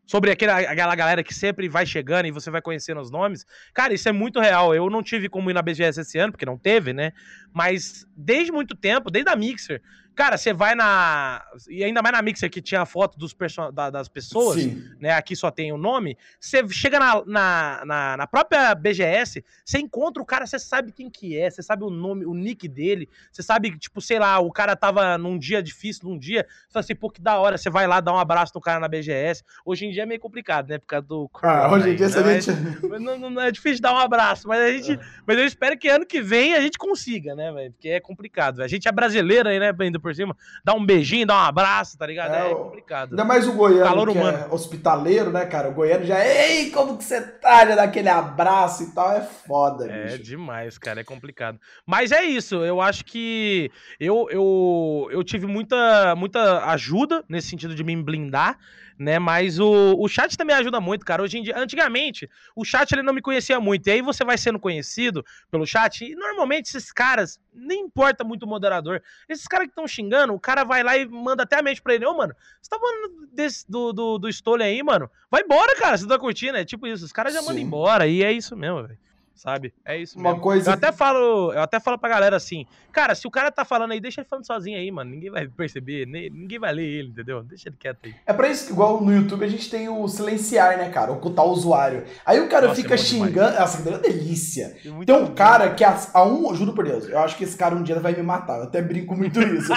sobre aquela, aquela galera que sempre vai chegando e você vai conhecendo os nomes. Cara, isso é muito real. Eu não tive como ir na BGS esse ano, porque não teve, né? Mas desde muito tempo, desde a Mixer, Cara, você vai na. E ainda mais na Mixer que tinha a foto dos da, das pessoas, Sim. né? Aqui só tem o nome. Você chega na, na, na, na, própria BGS, você encontra o cara, você sabe quem que é, você sabe o nome, o nick dele, você sabe, tipo, sei lá, o cara tava num dia difícil, num dia, você fala assim, pô, que da hora, você vai lá dar um abraço no cara na BGS. Hoje em dia é meio complicado, né? Por causa do. Ah, hoje em dia você né? Não, não, é difícil dar um abraço, mas a gente. É. Mas eu espero que ano que vem a gente consiga, né, velho? Porque é complicado. A gente é brasileiro aí, né, ainda por cima, dá um beijinho, dá um abraço, tá ligado? É, é complicado. Ainda mais o goiano, Calor que é humano. é hospitaleiro, né, cara? O goiano já, ei, como que você tá? Já dá aquele abraço e tal, é foda, É bicho. demais, cara, é complicado. Mas é isso, eu acho que eu, eu, eu tive muita, muita ajuda nesse sentido de me blindar, né? Mas o, o chat também ajuda muito, cara. Hoje em dia, antigamente, o chat ele não me conhecia muito. E aí você vai sendo conhecido pelo chat. E normalmente esses caras, nem importa muito o moderador. Esses caras que estão xingando, o cara vai lá e manda até a mente pra ele: Ô, oh, mano, você tá falando desse, do, do, do Stole aí, mano? Vai embora, cara. Você tá curtindo. É tipo isso. Os caras já Sim. mandam embora. E é isso mesmo, velho sabe? É isso Uma mesmo. coisa eu até falo, eu até falo pra galera assim, cara, se o cara tá falando aí, deixa ele falando sozinho aí, mano. Ninguém vai perceber, ninguém vai ler ele, entendeu? Deixa ele quieto aí. É pra isso que igual no YouTube a gente tem o silenciar, né, cara? Ocultar o usuário. Aí o cara Nossa, fica é xingando, essa é uma delícia. É tem um cara que a, a, um, juro por Deus, eu acho que esse cara um dia vai me matar. Eu até brinco muito isso.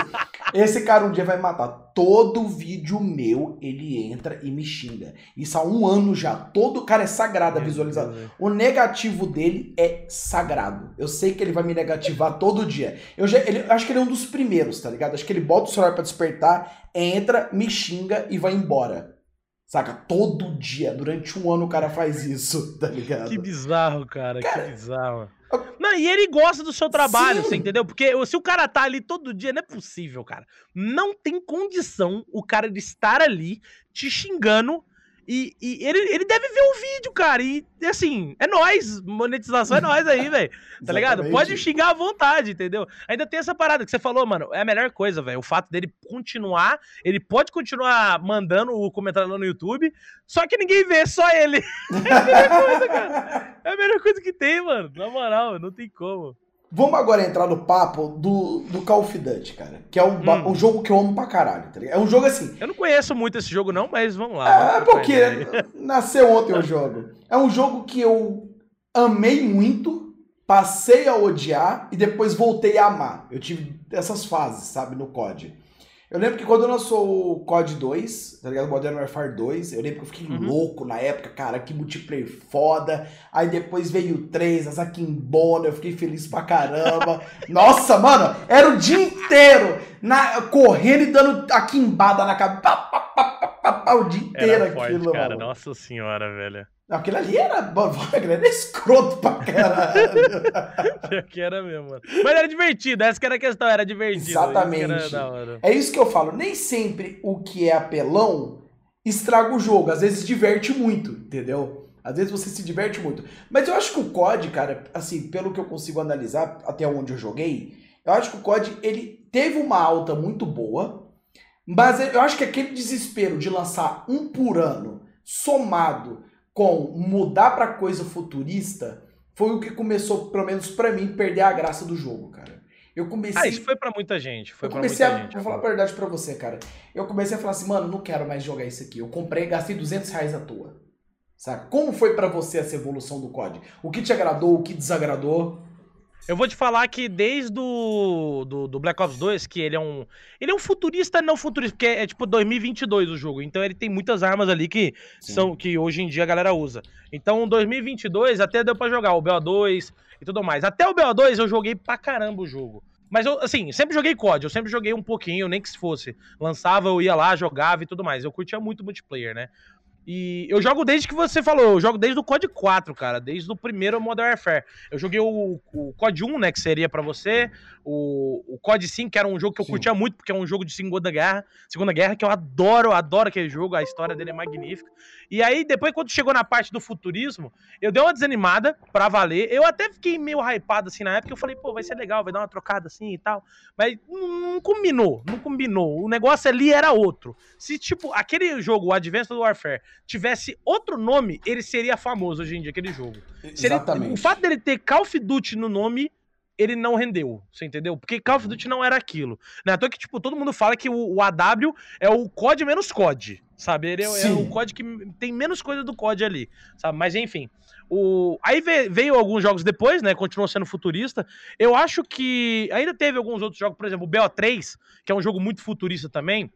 esse cara um dia vai me matar todo vídeo meu ele entra e me xinga. Isso há um ano já. Todo cara é sagrado a visualização. O negativo dele é sagrado. Eu sei que ele vai me negativar todo dia. Eu já, ele, acho que ele é um dos primeiros, tá ligado? Acho que ele bota o celular para despertar, entra, me xinga e vai embora. Saca? Todo dia, durante um ano o cara faz isso, tá ligado? Que bizarro, cara, cara que bizarro. Não, e ele gosta do seu trabalho, Sim. você entendeu? Porque se o cara tá ali todo dia, não é possível, cara. Não tem condição o cara de estar ali te xingando e, e, ele, ele deve ver o vídeo, cara. E assim, é nós. Monetização é nós aí, velho. Tá ligado? Pode xingar à vontade, entendeu? Ainda tem essa parada que você falou, mano. É a melhor coisa, velho. O fato dele continuar. Ele pode continuar mandando o comentário lá no YouTube. Só que ninguém vê, só ele. é a melhor coisa, cara. É a melhor coisa que tem, mano. Na moral, não tem como. Vamos agora entrar no papo do, do Call of Duty, cara. Que é um, hum. um jogo que eu amo pra caralho, tá É um jogo assim. Eu não conheço muito esse jogo, não, mas vamos lá. É, porque nasceu ontem o jogo. É um jogo que eu amei muito, passei a odiar e depois voltei a amar. Eu tive essas fases, sabe, no COD. Eu lembro que quando lançou o COD 2, tá ligado? Modern Warfare 2, eu lembro que eu fiquei uhum. louco na época, cara, que multiplayer foda. Aí depois veio o 3, a Zakimbona, eu fiquei feliz pra caramba. Nossa, mano, era o dia inteiro na, correndo e dando a quimbada na cabeça. O dia inteiro era forte, aquilo, cara. Mano. Nossa senhora, velho. Aquilo ali era, era escroto pra caralho. que era mesmo, mano. Mas era divertido, essa que era a questão, era divertido. Exatamente. Era é isso que eu falo. Nem sempre o que é apelão estraga o jogo. Às vezes diverte muito, entendeu? Às vezes você se diverte muito. Mas eu acho que o COD, cara, assim, pelo que eu consigo analisar até onde eu joguei, eu acho que o COD, ele teve uma alta muito boa, mas eu acho que aquele desespero de lançar um por ano, somado com mudar para coisa futurista foi o que começou, pelo menos para mim, perder a graça do jogo, cara. Eu comecei. Ah, isso foi para muita gente. Foi eu comecei muita a. Gente, vou falar a verdade para você, cara. Eu comecei a falar assim, mano, não quero mais jogar isso aqui. Eu comprei, gastei 200 reais à toa. Saca? Como foi para você essa evolução do COD? O que te agradou, o que desagradou? Eu vou te falar que desde do, do, do, Black Ops 2, que ele é um. Ele é um futurista, não futurista, porque é, é tipo 2022 o jogo. Então ele tem muitas armas ali que são que hoje em dia a galera usa. Então 2022 até deu para jogar o BO2 e tudo mais. Até o BO2 eu joguei pra caramba o jogo. Mas eu, assim, sempre joguei COD, eu sempre joguei um pouquinho, nem que se fosse. Lançava, eu ia lá, jogava e tudo mais. Eu curtia muito multiplayer, né? E eu jogo desde que você falou, eu jogo desde o COD 4, cara, desde o primeiro Modern Warfare. Eu joguei o, o COD 1, né, que seria para você, o, o COD 5, que era um jogo que eu Sim. curtia muito, porque é um jogo de Segunda Guerra, Segunda Guerra, que eu adoro, adoro aquele jogo, a história dele é magnífica. E aí, depois, quando chegou na parte do futurismo, eu dei uma desanimada pra valer. Eu até fiquei meio hypado assim na época, eu falei, pô, vai ser legal, vai dar uma trocada assim e tal. Mas não combinou, não combinou. O negócio ali era outro. Se, tipo, aquele jogo, o Advanced Warfare, tivesse outro nome, ele seria famoso hoje em dia, aquele jogo. Exatamente. O fato dele ter Call of Duty no nome ele não rendeu, você entendeu? Porque Call of Duty não era aquilo. Né? Então que, tipo, todo mundo fala que o, o AW é o COD menos COD, sabe? Ele é, é, o COD que tem menos coisa do COD ali, sabe? Mas enfim. O... Aí veio alguns jogos depois, né? Continuou sendo futurista. Eu acho que ainda teve alguns outros jogos, por exemplo, o BO3, que é um jogo muito futurista também.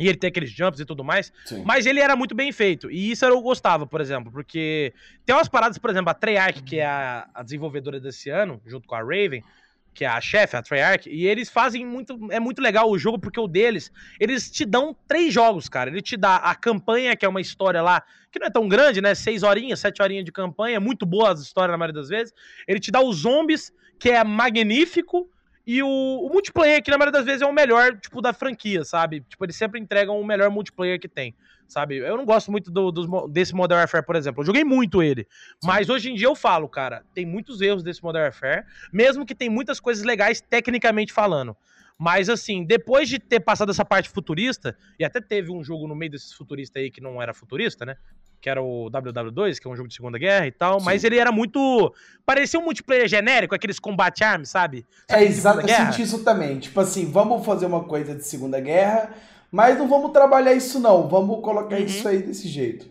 E ele tem aqueles jumps e tudo mais. Sim. Mas ele era muito bem feito. E isso eu gostava, por exemplo. Porque tem umas paradas, por exemplo, a Treyarch, que é a, a desenvolvedora desse ano, junto com a Raven, que é a chefe, a Treyarch, e eles fazem muito. É muito legal o jogo, porque o deles, eles te dão três jogos, cara. Ele te dá a campanha, que é uma história lá, que não é tão grande, né? Seis horinhas, sete horinhas de campanha, muito boa as histórias na maioria das vezes. Ele te dá os zombies, que é magnífico. E o, o, multiplayer, que na maioria das vezes é o melhor, tipo, da franquia, sabe? Tipo, eles sempre entregam o melhor multiplayer que tem, sabe? Eu não gosto muito do, do desse Modern Warfare, por exemplo. Eu joguei muito ele. Sim. Mas hoje em dia eu falo, cara, tem muitos erros desse Modern Warfare, mesmo que tem muitas coisas legais tecnicamente falando. Mas assim, depois de ter passado essa parte futurista, e até teve um jogo no meio desses futuristas aí que não era futurista, né? Que era o WW2, que é um jogo de Segunda Guerra e tal, Sim. mas ele era muito. Parecia um multiplayer genérico, aqueles combat arms, sabe? sabe é, exato, eu senti isso também. Tipo assim, vamos fazer uma coisa de Segunda Guerra, mas não vamos trabalhar isso, não. Vamos colocar uhum. isso aí desse jeito.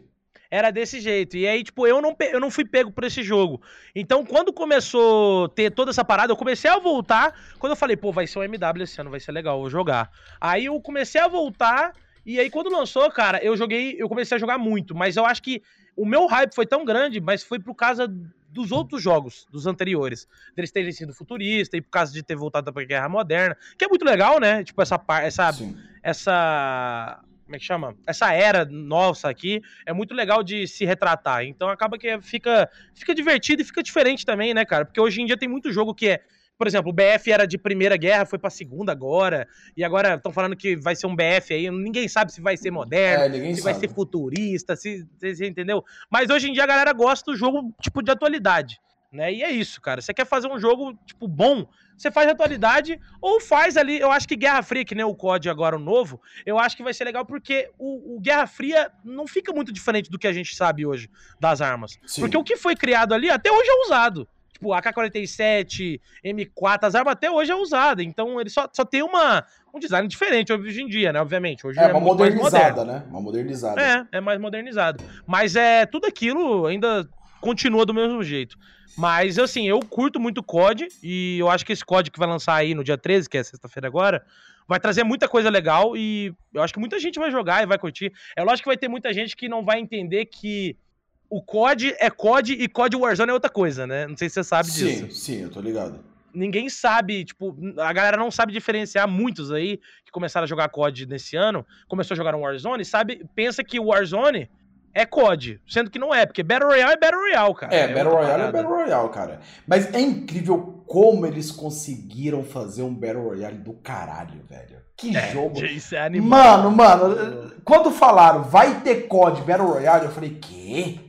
Era desse jeito. E aí, tipo, eu não, eu não fui pego por esse jogo. Então, quando começou a ter toda essa parada, eu comecei a voltar. Quando eu falei, pô, vai ser um MW esse ano, vai ser legal, vou jogar. Aí eu comecei a voltar e aí, quando lançou, cara, eu joguei, eu comecei a jogar muito, mas eu acho que o meu hype foi tão grande, mas foi por causa dos outros jogos, dos anteriores. Deles terem sido futurista e por causa de ter voltado pra Guerra Moderna, que é muito legal, né? Tipo, essa essa essa como é que chama? Essa era nossa aqui é muito legal de se retratar. Então acaba que fica fica divertido e fica diferente também, né, cara? Porque hoje em dia tem muito jogo que é por exemplo, o BF era de primeira guerra, foi pra segunda agora, e agora estão falando que vai ser um BF aí, ninguém sabe se vai ser moderno, é, se sabe. vai ser futurista, se, você entendeu? Mas hoje em dia a galera gosta do jogo, tipo, de atualidade, né? E é isso, cara. Você quer fazer um jogo, tipo, bom, você faz atualidade, ou faz ali, eu acho que Guerra Fria, que nem o COD agora, o novo, eu acho que vai ser legal porque o, o Guerra Fria não fica muito diferente do que a gente sabe hoje das armas. Sim. Porque o que foi criado ali até hoje é usado. Tipo, AK-47, M4, as armas até hoje é usada. Então ele só, só tem uma, um design diferente hoje em dia, né? Obviamente. Hoje é, é uma modernizada, né? Uma modernizada. É, é mais modernizado. Mas é tudo aquilo ainda continua do mesmo jeito. Mas, assim, eu curto muito o COD e eu acho que esse COD que vai lançar aí no dia 13, que é sexta-feira agora, vai trazer muita coisa legal e eu acho que muita gente vai jogar e vai curtir. É lógico que vai ter muita gente que não vai entender que o COD é COD e COD Warzone é outra coisa, né? Não sei se você sabe disso. Sim, sim, eu tô ligado. Ninguém sabe, tipo, a galera não sabe diferenciar muitos aí que começaram a jogar COD nesse ano, começou a jogar no Warzone, sabe, pensa que o Warzone é COD, sendo que não é, porque Battle Royale é Battle Royale, cara. É, é Battle Royale parada. é Battle Royale, cara. Mas é incrível como eles conseguiram fazer um Battle Royale do caralho, velho. Que é, jogo. Isso é animal. Mano, mano, quando falaram vai ter COD Battle Royale, eu falei, quê?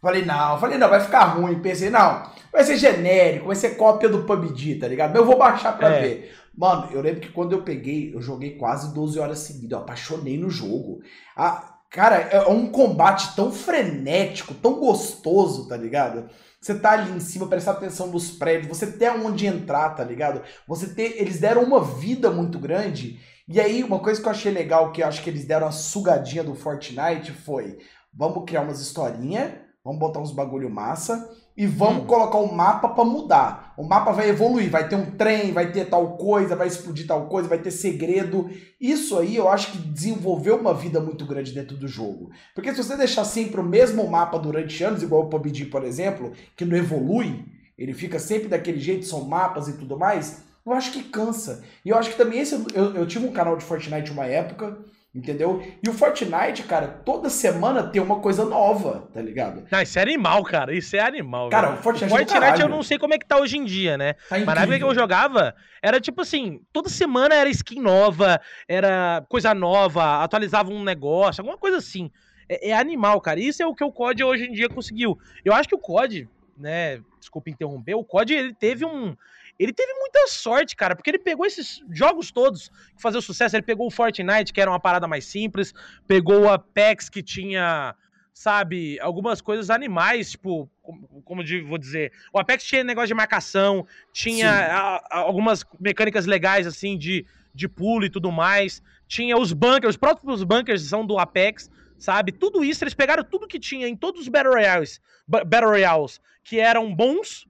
Falei, não, falei, não, vai ficar ruim. Pensei, não, vai ser genérico, vai ser cópia do PUBG, tá ligado? Mas eu vou baixar pra é. ver. Mano, eu lembro que quando eu peguei, eu joguei quase 12 horas seguidas, eu apaixonei no jogo. A, cara, é um combate tão frenético, tão gostoso, tá ligado? Você tá ali em cima, prestar atenção nos prédios, você tem onde entrar, tá ligado? Você ter, eles deram uma vida muito grande. E aí, uma coisa que eu achei legal, que eu acho que eles deram a sugadinha do Fortnite foi: vamos criar umas historinhas vamos botar uns bagulho massa e vamos hum. colocar o mapa para mudar. O mapa vai evoluir, vai ter um trem, vai ter tal coisa, vai explodir tal coisa, vai ter segredo. Isso aí eu acho que desenvolveu uma vida muito grande dentro do jogo. Porque se você deixar sempre o mesmo mapa durante anos, igual o PUBG, por exemplo, que não evolui, ele fica sempre daquele jeito, são mapas e tudo mais, eu acho que cansa. E eu acho que também esse. Eu, eu tive um canal de Fortnite uma época. Entendeu? E o Fortnite, cara, toda semana tem uma coisa nova, tá ligado? Não, isso é animal, cara. Isso é animal. Cara, velho. o Fortnite, o Fortnite eu não sei como é que tá hoje em dia, né? Tá Mas na época que eu jogava, era tipo assim, toda semana era skin nova, era coisa nova, atualizava um negócio, alguma coisa assim. É, é animal, cara. Isso é o que o COD hoje em dia conseguiu. Eu acho que o COD, né, desculpa interromper, o COD ele teve um ele teve muita sorte, cara, porque ele pegou esses jogos todos que faziam sucesso. Ele pegou o Fortnite, que era uma parada mais simples, pegou o Apex, que tinha, sabe, algumas coisas animais, tipo, como, como vou dizer, o Apex tinha negócio de marcação, tinha a, a, algumas mecânicas legais, assim, de, de pulo e tudo mais. Tinha os bunkers, os próprios bunkers são do Apex, sabe? Tudo isso, eles pegaram tudo que tinha em todos os Battle Royales, Battle Royales que eram bons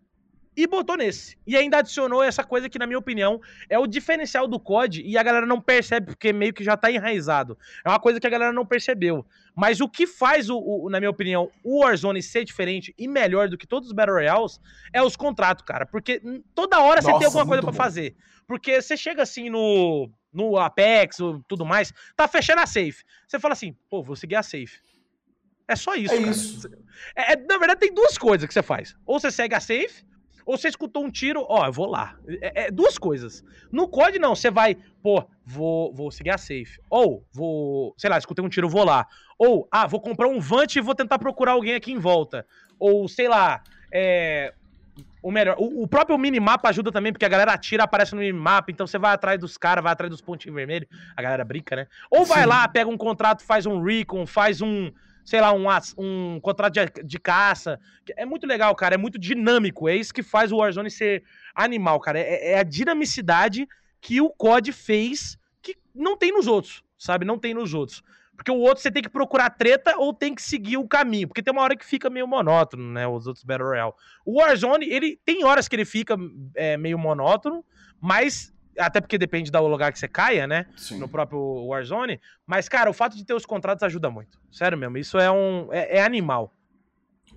e botou nesse. E ainda adicionou essa coisa que, na minha opinião, é o diferencial do COD e a galera não percebe, porque meio que já tá enraizado. É uma coisa que a galera não percebeu. Mas o que faz, o, o na minha opinião, o Warzone ser diferente e melhor do que todos os Battle Royales é os contratos, cara. Porque toda hora Nossa, você tem alguma coisa para fazer. Porque você chega assim no, no Apex ou tudo mais, tá fechando a safe. Você fala assim, pô, vou seguir a safe. É só isso, é cara. Isso. É, na verdade, tem duas coisas que você faz. Ou você segue a safe, ou você escutou um tiro, ó, eu vou lá. É, é duas coisas. No COD, não, você vai, pô, vou, vou seguir a safe. Ou, vou, sei lá, escutei um tiro, vou lá. Ou, ah, vou comprar um Vant e vou tentar procurar alguém aqui em volta. Ou, sei lá, é, o melhor. O, o, próprio minimapa ajuda também, porque a galera atira, aparece no minimapa, então você vai atrás dos caras, vai atrás dos pontinhos vermelhos. A galera brinca, né? Ou vai Sim. lá, pega um contrato, faz um recon, faz um sei lá, um, um contrato de, de caça. É muito legal, cara. É muito dinâmico. É isso que faz o Warzone ser animal, cara. É, é a dinamicidade que o COD fez que não tem nos outros, sabe? Não tem nos outros. Porque o outro você tem que procurar treta ou tem que seguir o caminho. Porque tem uma hora que fica meio monótono, né? Os outros Battle Royale. O Warzone, ele tem horas que ele fica é, meio monótono, mas até porque depende do lugar que você caia, né? Sim. No próprio Warzone. Mas, cara, o fato de ter os contratos ajuda muito. Sério mesmo, isso é um. é, é animal.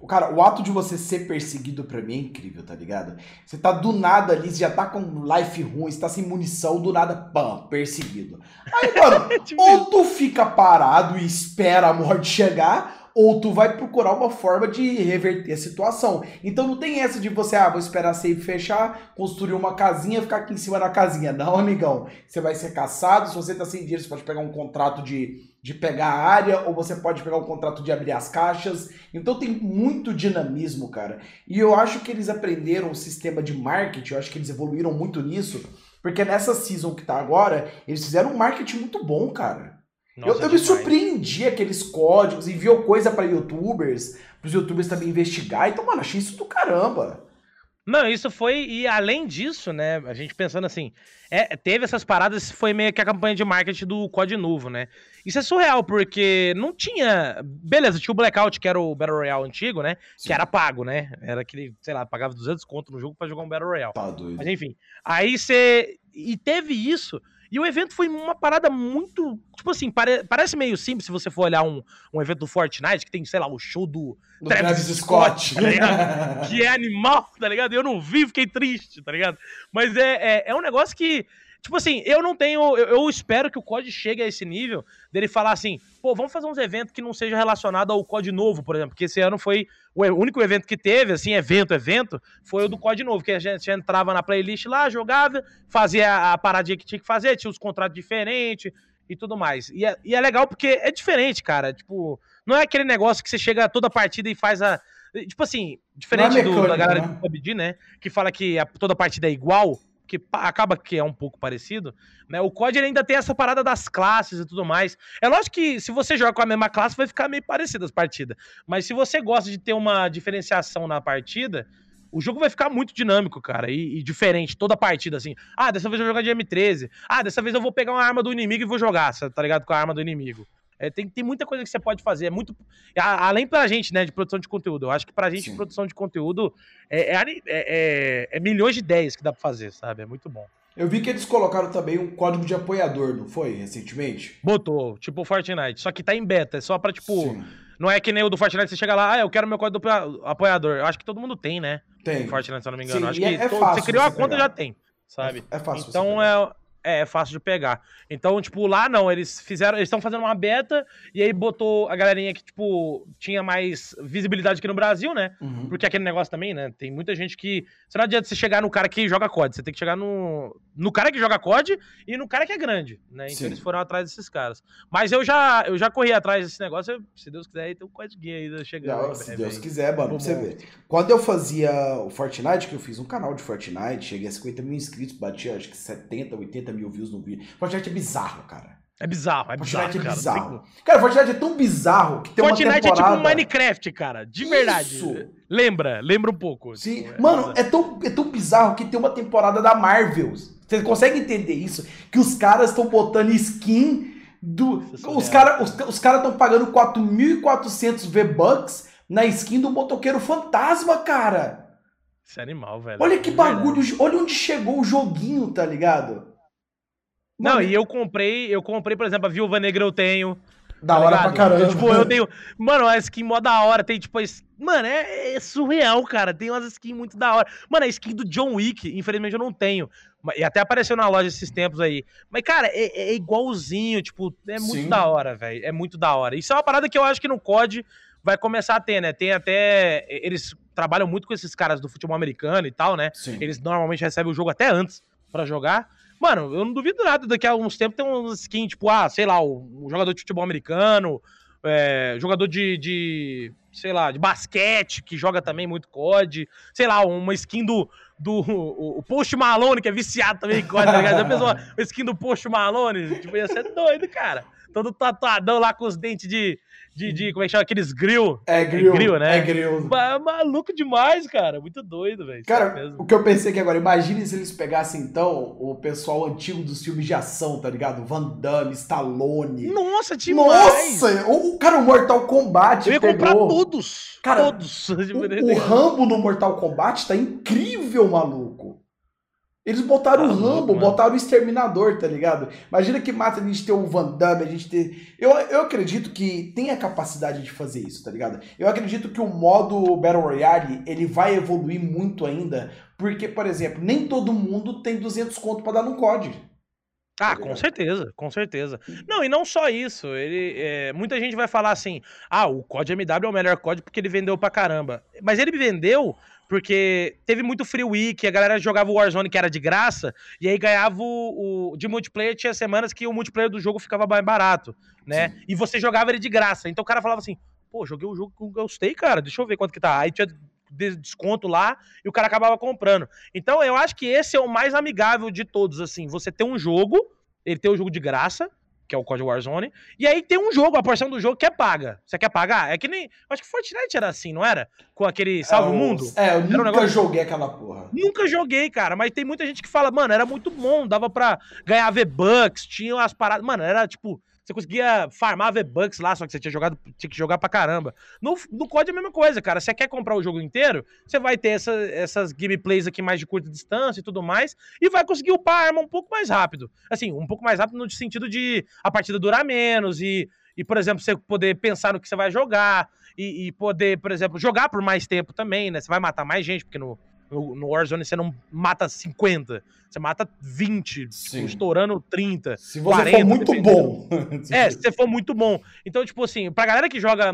Cara, o ato de você ser perseguido pra mim é incrível, tá ligado? Você tá do nada ali, você já tá com life ruim, você tá sem munição, do nada, pam, perseguido. Aí, mano, tipo ou tu fica parado e espera a morte chegar, ou tu vai procurar uma forma de reverter a situação. Então não tem essa de você, ah, vou esperar a safe fechar, construir uma casinha, ficar aqui em cima da casinha. Não, amigão. Você vai ser caçado, se você tá sem dinheiro, você pode pegar um contrato de, de pegar a área, ou você pode pegar um contrato de abrir as caixas. Então tem muito dinamismo, cara. E eu acho que eles aprenderam o sistema de marketing, eu acho que eles evoluíram muito nisso, porque nessa season que tá agora, eles fizeram um marketing muito bom, cara. Nossa, eu, eu me surpreendi aqueles códigos, enviou coisa para youtubers, pros youtubers também investigar. Então, mano, achei isso do caramba. Não, isso foi, e além disso, né, a gente pensando assim, é, teve essas paradas, foi meio que a campanha de marketing do Código Novo, né? Isso é surreal, porque não tinha. Beleza, tinha o Blackout, que era o Battle Royale antigo, né? Sim. Que era pago, né? Era aquele, sei lá, pagava 200 conto no jogo para jogar um Battle Royale. Tá doido. Mas enfim, aí você. E teve isso. E o evento foi uma parada muito. Tipo assim, pare, parece meio simples se você for olhar um, um evento do Fortnite, que tem, sei lá, o show do, do Travis, Travis Scott, Scott tá que é animal, tá ligado? Eu não vi, fiquei triste, tá ligado? Mas é, é, é um negócio que Tipo assim, eu não tenho. Eu, eu, espero que o COD chegue a esse nível dele falar assim, pô, vamos fazer uns eventos que não seja relacionado ao COD novo, por exemplo. Porque esse ano foi. O único evento que teve, assim, evento, evento, foi o do COD novo. Que a gente entrava na playlist lá, jogava, fazia a paradinha que tinha que fazer, tinha os contratos diferentes e tudo mais. E é, e é legal porque é diferente, cara. Tipo, não é aquele negócio que você chega toda partida e faz a. Tipo assim, diferente é do, da galera né? do PUBG, né? Que fala que a, toda partida é igual que acaba que é um pouco parecido, né? O COD ainda tem essa parada das classes e tudo mais. É lógico que se você joga com a mesma classe, vai ficar meio parecido as partidas. Mas se você gosta de ter uma diferenciação na partida, o jogo vai ficar muito dinâmico, cara, e, e, diferente, toda partida, assim. Ah, dessa vez eu vou jogar de M13. Ah, dessa vez eu vou pegar uma arma do inimigo e vou jogar, tá ligado? Com a arma do inimigo. É, tem, tem muita coisa que você pode fazer. É muito. A, além pra gente, né, de produção de conteúdo. Eu acho que pra gente, Sim. produção de conteúdo, é, é, é, é, milhões de ideias que dá pra fazer, sabe? É muito bom. Eu vi que eles colocaram também um código de apoiador, não foi? Recentemente? Botou, tipo o Fortnite. Só que tá em beta. É só pra, tipo. Sim. Não é que nem o do Fortnite, você chega lá, ah, eu quero meu código do apoiador. Eu acho que todo mundo tem, né? Tem. Fortnite, se eu não me engano. Sim, acho que é, todo, você criou a conta pegar. já tem, sabe? É, é fácil. Então é, é, é fácil de pegar. Então, tipo, lá não, eles fizeram. Eles estão fazendo uma beta e aí botou a galerinha que, tipo, tinha mais visibilidade aqui no Brasil, né? Uhum. Porque aquele negócio também, né? Tem muita gente que. Você não adianta você chegar no cara que joga COD, você tem que chegar no. No cara que joga COD e no cara que é grande, né? Então Sim. eles foram atrás desses caras. Mas eu já, eu já corri atrás desse negócio, eu, se Deus quiser, aí tem um código ainda chegando. Não, se Deus quiser, mano, pra você ver. Quando eu fazia o Fortnite, que eu fiz um canal de Fortnite, cheguei a 50 mil inscritos, bati acho que 70, 80 mil views no vídeo. Fortnite é bizarro, cara. É bizarro, é Fortnite bizarro. é bizarro. Cara, cara Fortnite é tão bizarro que tem Fortnite uma temporada... é tipo um Minecraft, cara. De verdade. Isso. Lembra, lembra um pouco. Sim. Tipo, é Mano, é tão, é tão bizarro que tem uma temporada da Marvel. Você consegue entender isso? Que os caras estão botando skin do. Os caras os, os cara estão pagando 4.400 V-Bucks na skin do motoqueiro fantasma, cara. Isso é animal, velho. Olha que bagulho. Olha onde chegou o joguinho, tá ligado? Não, Mano, e eu comprei, eu comprei, por exemplo, a Viúva Negra eu tenho. Da tá hora ligado? pra caramba. tipo, eu tenho. Mano, a skin mó da hora. Tem, tipo, mano, é, é, surreal, cara. Tem umas skins muito da hora. Mano, a skin do John Wick, infelizmente eu não tenho. E até apareceu na loja esses tempos aí. Mas, cara, é, é igualzinho. Tipo, é muito Sim. da hora, velho. É muito da hora. Isso é uma parada que eu acho que no COD vai começar a ter, né? Tem até. Eles trabalham muito com esses caras do futebol americano e tal, né? Sim. Eles normalmente recebem o jogo até antes para jogar. Mano, eu não duvido nada daqui a uns tempos tem uns skins, tipo, ah, sei lá, o, jogador de futebol americano, é, jogador de, de, sei lá, de basquete, que joga também muito COD, sei lá, uma skin do, do o, o Post Malone, que é viciado também em COD, tá ligado? Já pensou uma skin do Post Malone? Tipo, ia ser doido, cara. Todo tatuadão lá com os dentes de, de, de, como é que chama? Aqueles grill. É grill, é grill né? É grill. Maluco demais, cara. Muito doido, velho. Cara, o que eu pensei que agora, imagine se eles pegassem, então, o pessoal antigo dos filmes de ação, tá ligado? Van Damme, Stallone. Nossa, demais. Nossa! O, cara, o Mortal Kombat Eu ia pegou... comprar todos. Cara, todos. O, o Rambo no Mortal Kombat tá incrível, maluco. Eles botaram ah, o Rambo, botaram o Exterminador, tá ligado? Imagina que mata a gente ter um Van Damme, a gente ter. Eu, eu acredito que tem a capacidade de fazer isso, tá ligado? Eu acredito que o modo Battle Royale ele vai evoluir muito ainda, porque, por exemplo, nem todo mundo tem 200 conto pra dar no COD. Tá ah, com certeza, com certeza. Não, e não só isso. Ele, é, muita gente vai falar assim: ah, o COD MW é o melhor COD porque ele vendeu pra caramba. Mas ele vendeu porque teve muito free week, a galera jogava o Warzone que era de graça, e aí ganhava o, o de multiplayer, tinha semanas que o multiplayer do jogo ficava mais barato, né? Sim. E você jogava ele de graça. Então o cara falava assim, pô, joguei o jogo que eu gostei, cara, deixa eu ver quanto que tá. Aí tinha desconto lá e o cara acabava comprando. Então eu acho que esse é o mais amigável de todos, assim, você ter um jogo, ele tem o jogo de graça, que é o Code Warzone. E aí tem um jogo, a porção do jogo que é paga. Você quer pagar? É que nem. Acho que Fortnite era assim, não era? Com aquele Salve é, o Mundo? É, eu nunca um negócio... joguei aquela porra. Nunca joguei, cara. Mas tem muita gente que fala, mano, era muito bom, dava pra ganhar V-Bucks, tinha umas paradas. Mano, era tipo você conseguia farmar V-Bucks lá, só que você tinha jogado, tinha que jogar pra caramba. No, no COD é a mesma coisa, cara. Você quer comprar o jogo inteiro, você vai ter essa, essas gameplays aqui mais de curta distância e tudo mais, e vai conseguir upar a arma um pouco mais rápido. Assim, um pouco mais rápido no sentido de a partida durar menos e, e por exemplo, você poder pensar no que você vai jogar e, e poder, por exemplo, jogar por mais tempo também, né? Você vai matar mais gente, porque no, no, no Warzone você não mata 50, você mata 20, tipo, estourando 30. Se você 40, for muito dependendo. bom. é, se você for muito bom. Então, tipo assim, pra galera que joga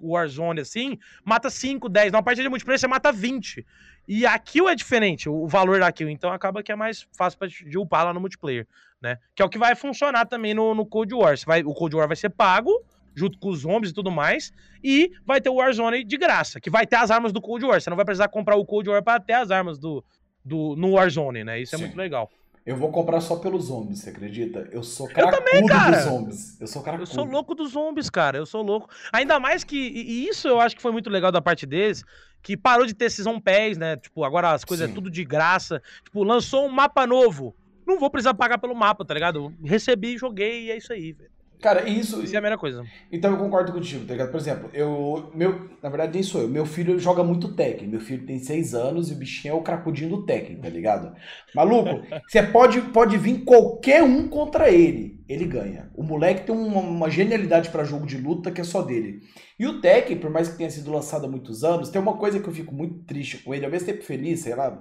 Warzone assim, mata 5, 10. Na partida de multiplayer você mata 20. E a kill é diferente, o valor da kill. Então acaba que é mais fácil pra, de upar lá no multiplayer, né? Que é o que vai funcionar também no, no Cold War. Você vai, o Cold War vai ser pago, junto com os zombies e tudo mais. E vai ter o Warzone de graça, que vai ter as armas do Cold War. Você não vai precisar comprar o Cold War para ter as armas do, do, no Warzone, né? Isso é Sim. muito legal. Eu vou comprar só pelos zombies, você acredita? Eu sou cracudo eu também, cara. dos zombies. Eu sou cracudo. Eu sou louco dos zombies, cara. Eu sou louco. Ainda mais que. E isso eu acho que foi muito legal da parte deles. Que parou de ter season pass, né? Tipo, agora as coisas Sim. é tudo de graça. Tipo, lançou um mapa novo. Não vou precisar pagar pelo mapa, tá ligado? recebi, joguei e é isso aí, velho. Cara, isso. Isso é a melhor coisa. Então eu concordo contigo, tá ligado? Por exemplo, eu. Meu, na verdade, nem sou eu. Meu filho joga muito Tekken. Meu filho tem seis anos e o bichinho é o cracudinho do Tekken, tá ligado? Maluco, você pode, pode vir qualquer um contra ele. Ele ganha. O moleque tem uma, uma genialidade para jogo de luta que é só dele. E o Tekken, por mais que tenha sido lançado há muitos anos, tem uma coisa que eu fico muito triste com ele, ao mesmo tempo feliz, sei lá,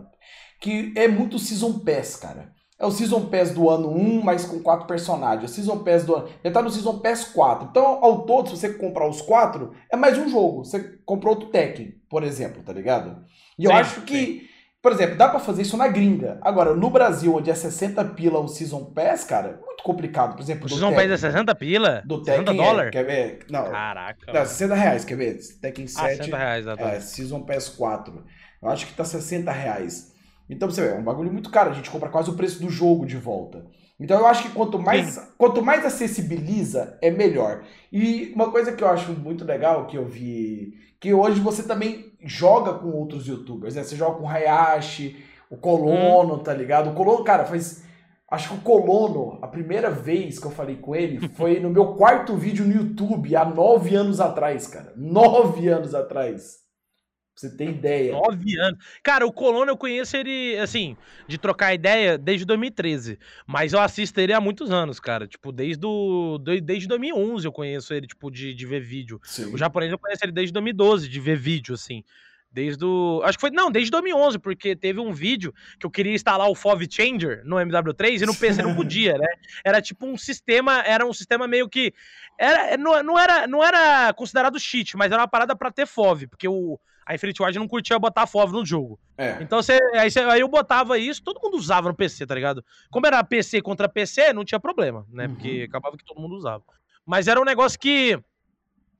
que é muito Season Pass, cara. É o Season Pass do ano 1, mas com quatro personagens. O Season Pass do ano. Já tá no Season Pass 4. Então, ao todo, se você comprar os quatro, é mais um jogo. Você comprou outro Tekken, por exemplo, tá ligado? E eu acho que, sim. por exemplo, dá para fazer isso na gringa. Agora, no Brasil, onde é 60 pila o Season Pass, cara, muito complicado. Por exemplo, o Season Pass é 60 pila? Do Tekken 60 dólares? É, quer ver? Não. Caraca. Não, 60 reais, quer ver? Tekken 7. Ah, 60 reais, É, Season Pass 4. Eu acho que tá 60 reais. Então você vê, é um bagulho muito caro, a gente compra quase o preço do jogo de volta. Então eu acho que quanto mais, quanto mais acessibiliza, é melhor. E uma coisa que eu acho muito legal, que eu vi, que hoje você também joga com outros youtubers, né? Você joga com o Hayashi, o Colono, hum. tá ligado? O Colono, cara, faz... Acho que o Colono, a primeira vez que eu falei com ele, foi no meu quarto vídeo no YouTube, há nove anos atrás, cara. Nove anos atrás você tem ideia. Nove anos. Cara, o Colono eu conheço ele, assim, de trocar ideia desde 2013. Mas eu assisto ele há muitos anos, cara. Tipo, desde, o, desde 2011 eu conheço ele, tipo, de, de ver vídeo. Sim. O japonês eu conheço ele desde 2012, de ver vídeo, assim. Desde o. Acho que foi. Não, desde 2011, porque teve um vídeo que eu queria instalar o FOV Changer no MW3 e no PC não podia, né? Era tipo um sistema. Era um sistema meio que. Era, não, não, era, não era considerado cheat, mas era uma parada para ter FOV, porque o, a Infinity Ward não curtia botar FOV no jogo. É. Então você aí, você aí, eu botava isso, todo mundo usava no PC, tá ligado? Como era PC contra PC, não tinha problema, né? Uhum. Porque acabava que todo mundo usava. Mas era um negócio que.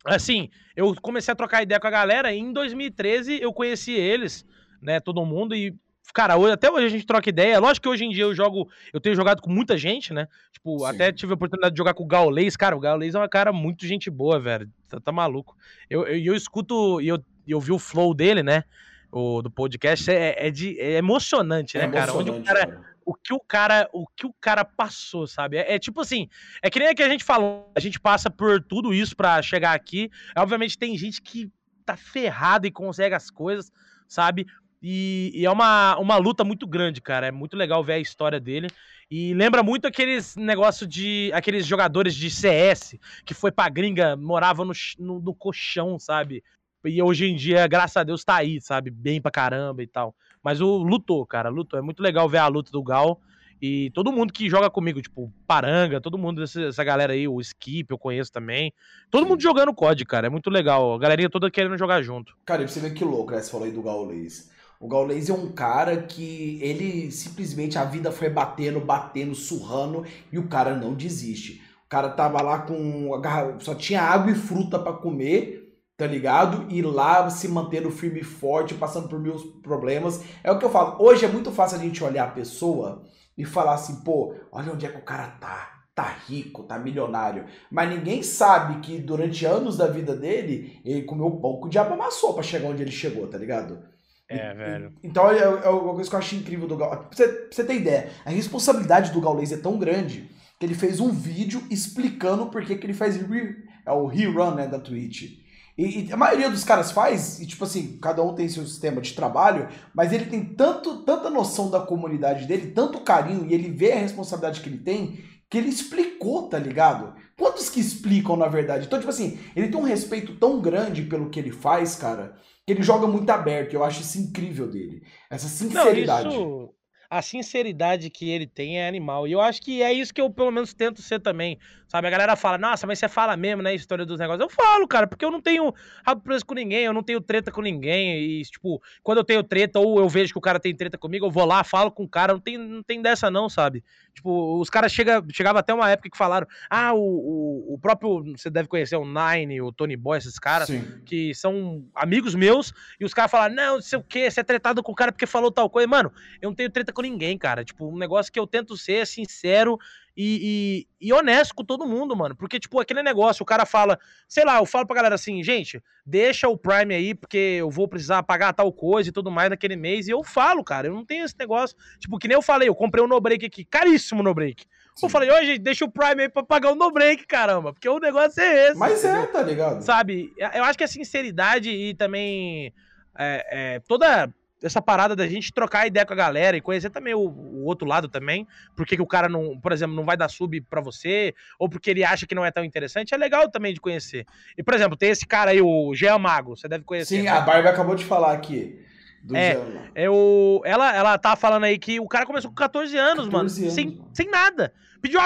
Assim, eu comecei a trocar ideia com a galera e em 2013 eu conheci eles, né? Todo mundo, e Cara, hoje, até hoje a gente troca ideia. Lógico que hoje em dia eu jogo. Eu tenho jogado com muita gente, né? Tipo, Sim. até tive a oportunidade de jogar com o Gaulês. Cara, o Gaulês é uma cara muito gente boa, velho. Tá, tá maluco. Eu, eu, eu escuto e eu, eu vi o flow dele, né? O, do podcast. É, é, de, é emocionante, né, é cara? Onde o cara. cara. O que o cara, o que o cara passou, sabe? É, é, tipo assim, é que nem que a gente falou, a gente passa por tudo isso para chegar aqui. Obviamente tem gente que tá ferrado e consegue as coisas, sabe? E, e, é uma, uma luta muito grande, cara. É muito legal ver a história dele. E lembra muito aqueles negócio de. aqueles jogadores de CS que foi pra gringa, morava no, no, no, colchão, sabe? E hoje em dia, graças a Deus, tá aí, sabe? Bem pra caramba e tal. Mas o lutou, cara, lutou. É muito legal ver a luta do Gal. E todo mundo que joga comigo, tipo, Paranga, todo mundo dessa, essa galera aí, o Skip, eu conheço também. Todo mundo jogando COD, cara. É muito legal. A galerinha toda querendo jogar junto. Cara, você vê que louco, né? Você falou aí do Gaulês. O Gaules é um cara que ele simplesmente a vida foi batendo, batendo, surrando e o cara não desiste. O cara tava lá com só tinha água e fruta para comer, tá ligado? E lá se mantendo firme e forte, passando por mil problemas. É o que eu falo. Hoje é muito fácil a gente olhar a pessoa e falar assim, pô, olha onde é que o cara tá tá rico, tá milionário. Mas ninguém sabe que durante anos da vida dele, ele comeu pão que o diabo amassou pra chegar onde ele chegou, tá ligado? É, velho. Então é, é uma coisa que eu acho incrível do Gaules. Pra você, pra você ter ideia, a responsabilidade do Gaules é tão grande que ele fez um vídeo explicando por que, que ele faz re, é o rerun né, da Twitch. E, e, a maioria dos caras faz, e tipo assim, cada um tem seu sistema de trabalho, mas ele tem tanto, tanta noção da comunidade dele, tanto carinho, e ele vê a responsabilidade que ele tem, que ele explicou, tá ligado? Quantos que explicam, na verdade? Então, tipo assim, ele tem um respeito tão grande pelo que ele faz, cara, que ele joga muito aberto. Eu acho isso incrível dele. Essa sinceridade. Não, isso, a sinceridade que ele tem é animal. E eu acho que é isso que eu, pelo menos, tento ser também. Sabe, a galera fala, nossa, mas você fala mesmo, né, história dos negócios. Eu falo, cara, porque eu não tenho rabo preso com ninguém, eu não tenho treta com ninguém. E, tipo, quando eu tenho treta ou eu vejo que o cara tem treta comigo, eu vou lá, falo com o cara, não tem, não tem dessa não, sabe? Tipo, os caras chega, chegavam até uma época que falaram, ah, o, o, o, próprio, você deve conhecer o Nine, o Tony Boy, esses caras, Sim. que são amigos meus, e os caras falaram, não, não sei o que, você é tretado com o cara porque falou tal coisa. Mano, eu não tenho treta com ninguém, cara. Tipo, um negócio que eu tento ser sincero e, e, e, honesto com todo mundo, mano. Porque, tipo, aquele negócio, o cara fala, sei lá, eu falo pra galera assim, gente, deixa o Prime aí, porque eu vou precisar pagar tal coisa e tudo mais naquele mês. E eu falo, cara, eu não tenho esse negócio. Tipo, que nem eu falei, eu comprei um no break aqui, caríssimo no break. Eu falei, hoje deixa o Prime aí pra pagar o no break, caramba, porque o negócio é esse. Mas é, entendeu? é, tá ligado? Sabe, eu acho que a sinceridade e também é, é, toda essa parada da gente trocar ideia com a galera e conhecer também o, o outro lado também, porque que o cara não, por exemplo, não vai dar sub para você, ou porque ele acha que não é tão interessante, é legal também de conhecer. E, por exemplo, tem esse cara aí, o Jean Mago, você deve conhecer. Sim, né? a Barbie acabou de falar aqui. Do é, é o, ela, ela tá falando aí que o cara começou com 14 anos, 14 mano, anos, sem, sem nada. Pediu,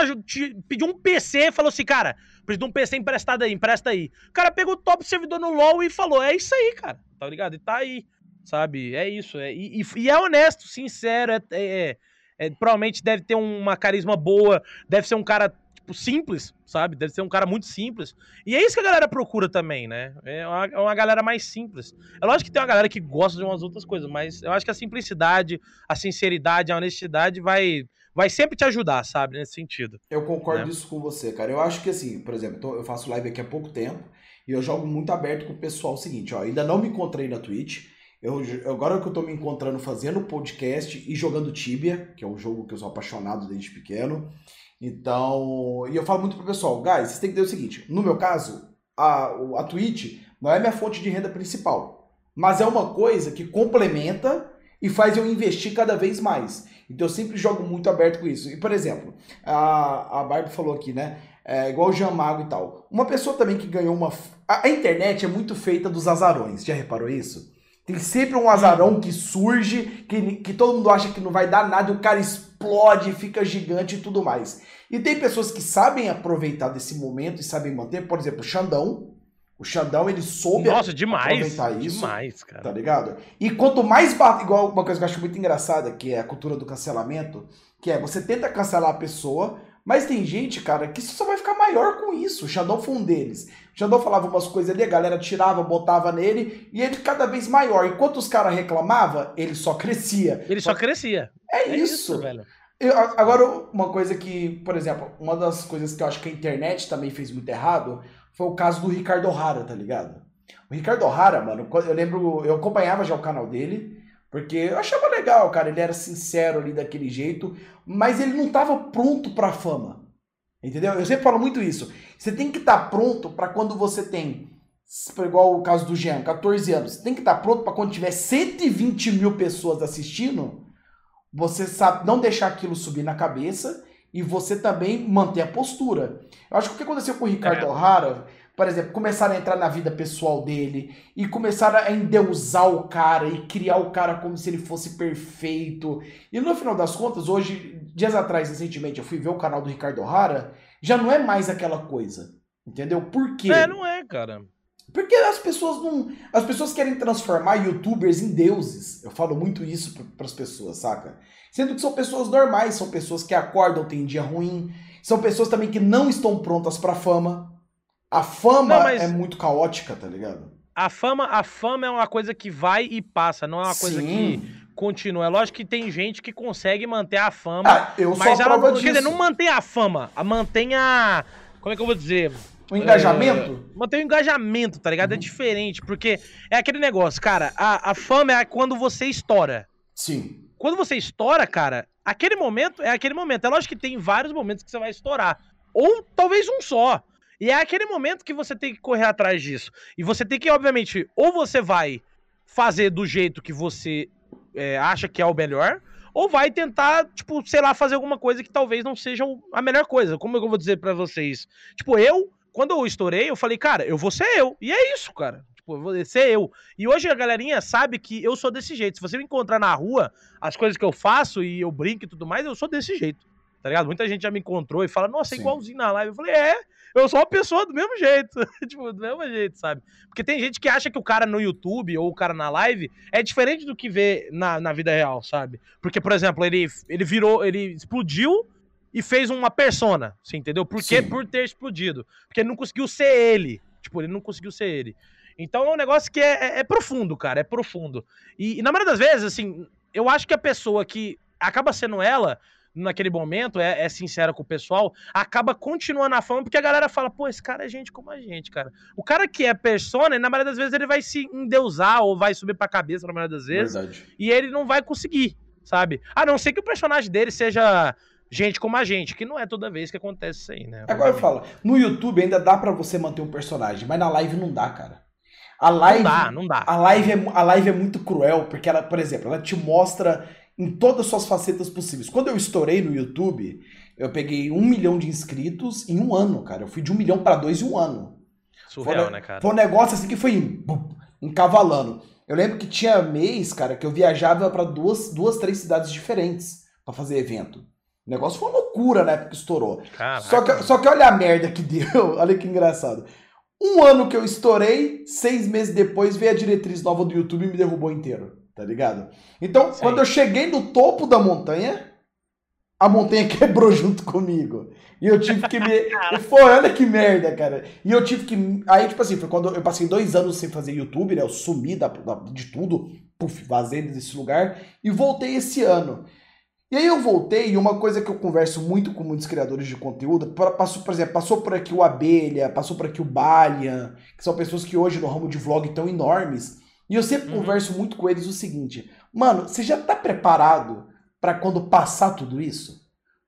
pediu um PC, falou assim, cara, preciso de um PC emprestado aí, empresta aí. O cara pegou o top servidor no LoL e falou, é isso aí, cara, tá ligado? E tá aí sabe? É isso. É, e, e é honesto, sincero, é, é, é, provavelmente deve ter uma carisma boa, deve ser um cara tipo, simples, sabe? Deve ser um cara muito simples. E é isso que a galera procura também, né? É uma, é uma, galera mais simples. É lógico que tem uma galera que gosta de umas outras coisas, mas eu acho que a simplicidade, a sinceridade, a honestidade vai vai sempre te ajudar, sabe? Nesse sentido. Eu concordo né? isso com você, cara. Eu acho que assim, por exemplo, eu faço live aqui há pouco tempo e eu jogo muito aberto com o pessoal o seguinte, ó, ainda não me encontrei na Twitch, eu, agora que eu tô me encontrando fazendo podcast e jogando Tibia, que é um jogo que eu sou apaixonado desde pequeno. Então, e eu falo muito pro pessoal, guys, vocês têm que ter o seguinte, no meu caso, a, a Twitch não é minha fonte de renda principal, mas é uma coisa que complementa e faz eu investir cada vez mais. Então eu sempre jogo muito aberto com isso. E, por exemplo, a, a Barbie falou aqui, né? É, igual o Jean Mago e tal. Uma pessoa também que ganhou uma. A, a internet é muito feita dos azarões, já reparou isso? Tem sempre um azarão que surge, que, que todo mundo acha que não vai dar nada, e o cara explode, fica gigante e tudo mais. E tem pessoas que sabem aproveitar desse momento e sabem manter, por exemplo, o Xandão. O Xandão, ele soube Nossa, demais, aproveitar isso. Demais, cara. Tá ligado? E quanto mais bate, igual uma coisa que eu acho muito engraçada, que é a cultura do cancelamento, que é você tenta cancelar a pessoa, mas tem gente, cara, que só vai ficar maior com isso. O Xandão foi um deles. O Xandão falava umas coisas ali, a galera tirava, botava nele, e ele cada vez maior. Enquanto os caras reclamavam, ele só crescia. Ele só crescia. É, é isso. isso. velho. Eu, agora, uma coisa que, por exemplo, uma das coisas que eu acho que a internet também fez muito errado foi o caso do Ricardo O'Hara, tá ligado? O Ricardo O'Hara, mano, eu lembro, eu acompanhava já o canal dele, porque eu achava legal, cara, ele era sincero ali daquele jeito, mas ele não estava pronto para a fama. Entendeu? Eu sempre falo muito isso. Você tem que estar tá pronto para quando você tem, igual o caso do Jean, 14 anos, você tem que estar tá pronto para quando tiver 120 mil pessoas assistindo, você sabe não deixar aquilo subir na cabeça e você também manter a postura. Eu acho que o que aconteceu com o Ricardo é. O'Hara por exemplo, começaram a entrar na vida pessoal dele e começaram a endeusar o cara e criar o cara como se ele fosse perfeito. E no final das contas, hoje, dias atrás, recentemente, eu fui ver o canal do Ricardo O'Hara, já não é mais aquela coisa. Entendeu? Por quê? É, não é, cara. Porque as pessoas não. As pessoas querem transformar youtubers em deuses. Eu falo muito isso para as pessoas, saca? Sendo que são pessoas normais, são pessoas que acordam, têm dia ruim, são pessoas também que não estão prontas para fama. A fama não, é muito caótica, tá ligado? A fama, a fama é uma coisa que vai e passa, não é uma coisa Sim. que continua. É lógico que tem gente que consegue manter a fama. Ah, eu mas ela, Quer dizer, não mantém a fama, a mantém a. Como é que eu vou dizer? O engajamento? É, mantém o engajamento, tá ligado? É uhum. É diferente, porque é aquele negócio, cara, a, a fama é quando você estoura. Sim. Quando você estoura, cara, aquele momento é aquele momento. É lógico que tem vários momentos que você vai estourar. Ou talvez um só. E é aquele momento que você tem que correr atrás disso. E você tem que, obviamente, ou você vai fazer do jeito que você é, acha que é o melhor, ou vai tentar, tipo, sei lá, fazer alguma coisa que talvez não seja a melhor coisa. Como eu vou dizer para vocês? Tipo, eu, quando eu estourei, eu falei, cara, eu vou ser eu. E é isso, cara. Tipo, eu vou ser eu. E hoje a galerinha sabe que eu sou desse jeito. Se você me encontrar na rua, as coisas que eu faço e eu brinco e tudo mais, eu sou desse jeito. Tá ligado? Muita gente já me encontrou e fala, nossa, é igualzinho na live. Eu falei, é, eu sou uma pessoa do mesmo jeito. tipo, do mesmo jeito, sabe? Porque tem gente que acha que o cara no YouTube ou o cara na live é diferente do que vê na, na vida real, sabe? Porque, por exemplo, ele, ele virou, ele explodiu e fez uma persona, você entendeu? Por quê? Por ter explodido. Porque ele não conseguiu ser ele. Tipo, ele não conseguiu ser ele. Então é um negócio que é, é, é profundo, cara. É profundo. E, e, na maioria das vezes, assim, eu acho que a pessoa que acaba sendo ela naquele momento, é, é sincera com o pessoal, acaba continuando a fama, porque a galera fala, pô, esse cara é gente como a gente, cara. O cara que é persona, na maioria das vezes, ele vai se endeusar ou vai subir pra cabeça, na maioria das vezes, Verdade. e ele não vai conseguir, sabe? A não ser que o personagem dele seja gente como a gente, que não é toda vez que acontece isso aí, né? Agora eu falo, no YouTube ainda dá para você manter um personagem, mas na live não dá, cara. A live, não dá, não dá. A live, é, a live é muito cruel, porque ela, por exemplo, ela te mostra em todas as suas facetas possíveis. Quando eu estourei no YouTube, eu peguei um milhão de inscritos em um ano, cara. Eu fui de um milhão para dois em um ano. Surreal, foi, né, cara? Foi um negócio assim que foi encavalando. Eu lembro que tinha mês, cara, que eu viajava para duas, duas, três cidades diferentes para fazer evento. O negócio foi uma loucura na época que estourou. Só que, só que olha a merda que deu. olha que engraçado. Um ano que eu estourei, seis meses depois veio a diretriz nova do YouTube e me derrubou inteiro. Tá ligado? Então, Sim. quando eu cheguei no topo da montanha, a montanha quebrou junto comigo. E eu tive que me. foi, olha que merda, cara. E eu tive que. Aí, tipo assim, foi quando eu passei dois anos sem fazer YouTube, né? Eu sumi da, da de tudo, puf, vazei desse lugar. E voltei esse ano. E aí eu voltei, e uma coisa que eu converso muito com muitos criadores de conteúdo, passou, por exemplo, passou por aqui o Abelha, passou por aqui o Balian, que são pessoas que hoje no ramo de vlog estão enormes. E eu sempre uhum. converso muito com eles o seguinte: mano, você já tá preparado para quando passar tudo isso?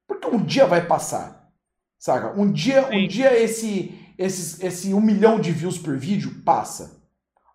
Porque um dia vai passar. Saca? Um dia, um dia esse, esse, esse um milhão de views por vídeo passa.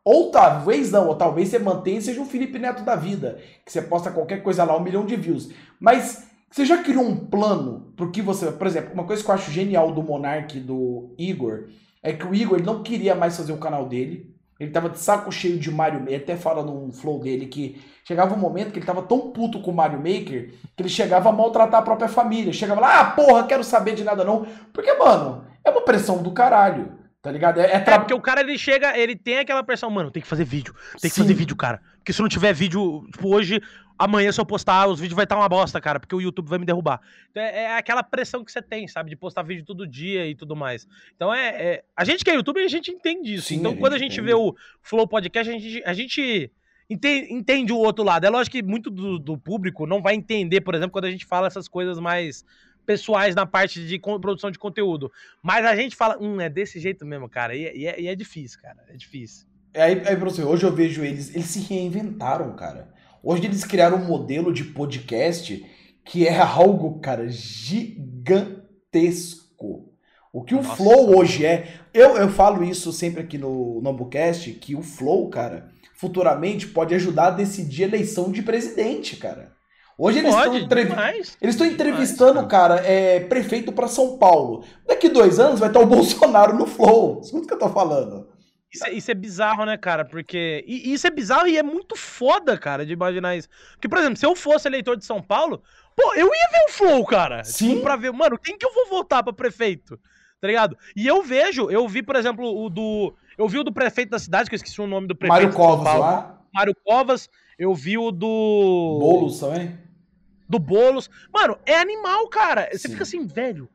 Ou talvez não, ou talvez você mantenha e seja um Felipe Neto da vida, que você posta qualquer coisa lá, um milhão de views. Mas você já criou um plano pro que você. Por exemplo, uma coisa que eu acho genial do Monark do Igor é que o Igor não queria mais fazer o canal dele. Ele tava de saco cheio de Mario Maker. Até fala num flow dele que chegava um momento que ele tava tão puto com o Mario Maker que ele chegava a maltratar a própria família. Chegava lá, ah, porra, quero saber de nada não. Porque, mano, é uma pressão do caralho. Tá ligado? É, é, tra... é, porque o cara ele chega, ele tem aquela pressão, mano, tem que fazer vídeo, tem que Sim. fazer vídeo, cara. Porque se não tiver vídeo, tipo, hoje, amanhã se eu postar, os vídeos vai estar uma bosta, cara, porque o YouTube vai me derrubar. Então é, é, aquela pressão que você tem, sabe, de postar vídeo todo dia e tudo mais. Então é, é... a gente que é YouTube, a gente entende isso. Sim, então a quando a gente entende. vê o Flow Podcast, a gente, a gente entende, entende o outro lado. É lógico que muito do, do público não vai entender, por exemplo, quando a gente fala essas coisas mais pessoais na parte de produção de conteúdo. Mas a gente fala, hum, é desse jeito mesmo, cara. E, e, é, e é, difícil, cara. É difícil. É, aí, aí você, hoje eu vejo eles, eles se reinventaram, cara. Hoje eles criaram um modelo de podcast que é algo, cara, gigantesco. O que Nossa. o Flow hoje é. Eu, eu falo isso sempre aqui no Nobocast, que o Flow, cara, futuramente pode ajudar a decidir a eleição de presidente, cara. Hoje eles estão entrev... eles estão entrevistando, demais, cara, é, prefeito para São Paulo. Daqui dois anos vai estar o Bolsonaro no Flow. Escuta o que eu tô falando. Isso, é, isso, é bizarro, né, cara? Porque. E, isso é bizarro e é muito foda, cara, de imaginar isso. Porque, por exemplo, se eu fosse eleitor de São Paulo, pô, eu ia ver o Flow, cara. Sim. Tipo, pra ver, mano, quem que eu vou votar pra prefeito? Tá ligado? E eu vejo, eu vi, por exemplo, o do. Eu vi o do prefeito da cidade, que eu esqueci o nome do prefeito. Mário Covas lá. Mário Covas. Eu vi o do. Boulos também? Do Boulos. Mano, é animal, cara. Você Sim. fica assim, velho.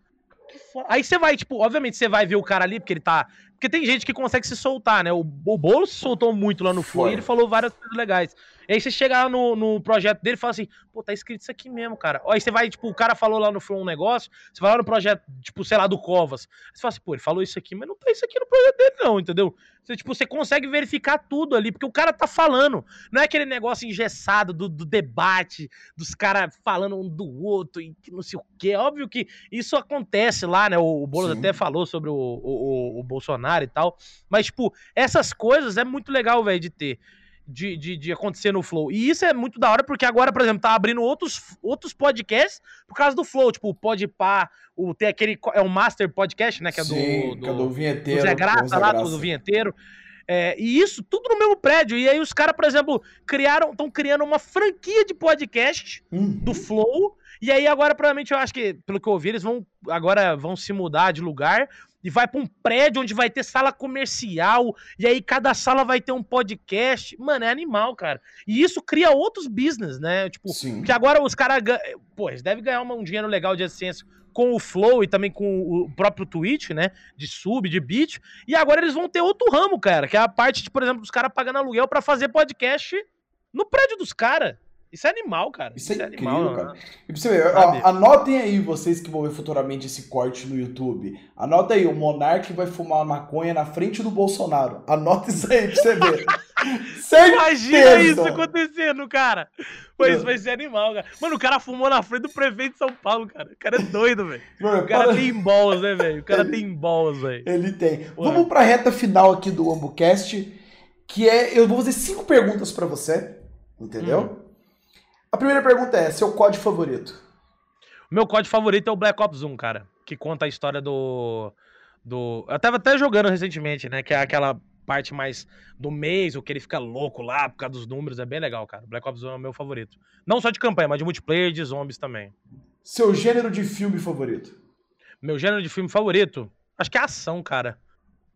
Aí você vai, tipo, obviamente você vai ver o cara ali, porque ele tá. Porque tem gente que consegue se soltar, né? O, o Boulos se soltou muito lá no Flow e ele falou várias coisas legais. E aí você chega lá no, no projeto dele e fala assim, pô, tá escrito isso aqui mesmo, cara. Aí você vai, tipo, o cara falou lá no Flow um negócio, você vai lá no projeto, tipo, sei lá, do Covas. Você fala assim, pô, ele falou isso aqui, mas não tá isso aqui no projeto dele, não, entendeu? Você, tipo, você consegue verificar tudo ali, porque o cara tá falando. Não é aquele negócio engessado do, do debate, dos caras falando um do outro e não sei o quê. Óbvio que isso acontece lá, né? O, o Boulos até falou sobre o, o, o Bolsonaro e tal. Mas, tipo, essas coisas é muito legal, velho, de ter de, de, de, acontecer no Flow. E isso é muito da hora, porque agora, por exemplo, tá abrindo outros, outros podcasts por causa do Flow, tipo o Podpah, o, tem aquele, é o Master Podcast, né, que é do, Sim, do, é do Vinheteiro. Do Zé Graça lá, Graça. do Vinheteiro. É, e isso tudo no mesmo prédio. E aí os caras, por exemplo, criaram, estão criando uma franquia de podcast uhum. do Flow. E aí agora, provavelmente, eu acho que, pelo que eu ouvi, eles vão agora vão se mudar de lugar e vai para um prédio onde vai ter sala comercial, e aí cada sala vai ter um podcast. Mano, é animal, cara. E isso cria outros business, né? Tipo, Sim. que agora os caras. Pô, eles devem ganhar um dinheiro legal de AdSense com o Flow e também com o próprio Twitch, né? De sub, de beat. E agora eles vão ter outro ramo, cara, que é a parte, de, por exemplo, dos caras pagando aluguel para fazer podcast no prédio dos caras. Isso é animal, cara. Isso, é Isso é incrível, animal, cara. né? E pra você ver, ó, anotem aí vocês que vão ver futuramente esse corte no YouTube. Anota aí, o Monark vai fumar maconha na frente do Bolsonaro. Anota isso aí pra você ver. Certeza! Imagina isso acontecendo, cara. Pois vai ser animal, cara. Mano, o cara fumou na frente do prefeito de São Paulo, cara. O cara é doido, velho. Mano, O cara para- tem balls, né, velho? O cara Ele- tem balls, velho. Ele tem. Ué. Vamos pra reta final aqui do AmboCast, que é. Eu vou fazer cinco perguntas pra você, entendeu? Hum. A primeira pergunta é: seu código favorito? O meu código favorito é o Black Ops 1, cara. Que conta a história do. do... Eu tava até jogando recentemente, né? Que é aquela parte mais do mês, o que ele fica louco lá por causa dos números. É bem legal, cara. Black Ops 1 é o meu favorito. Não só de campanha, mas de multiplayer e de zombies também. Seu gênero de filme favorito? Meu gênero de filme favorito? Acho que é ação, cara.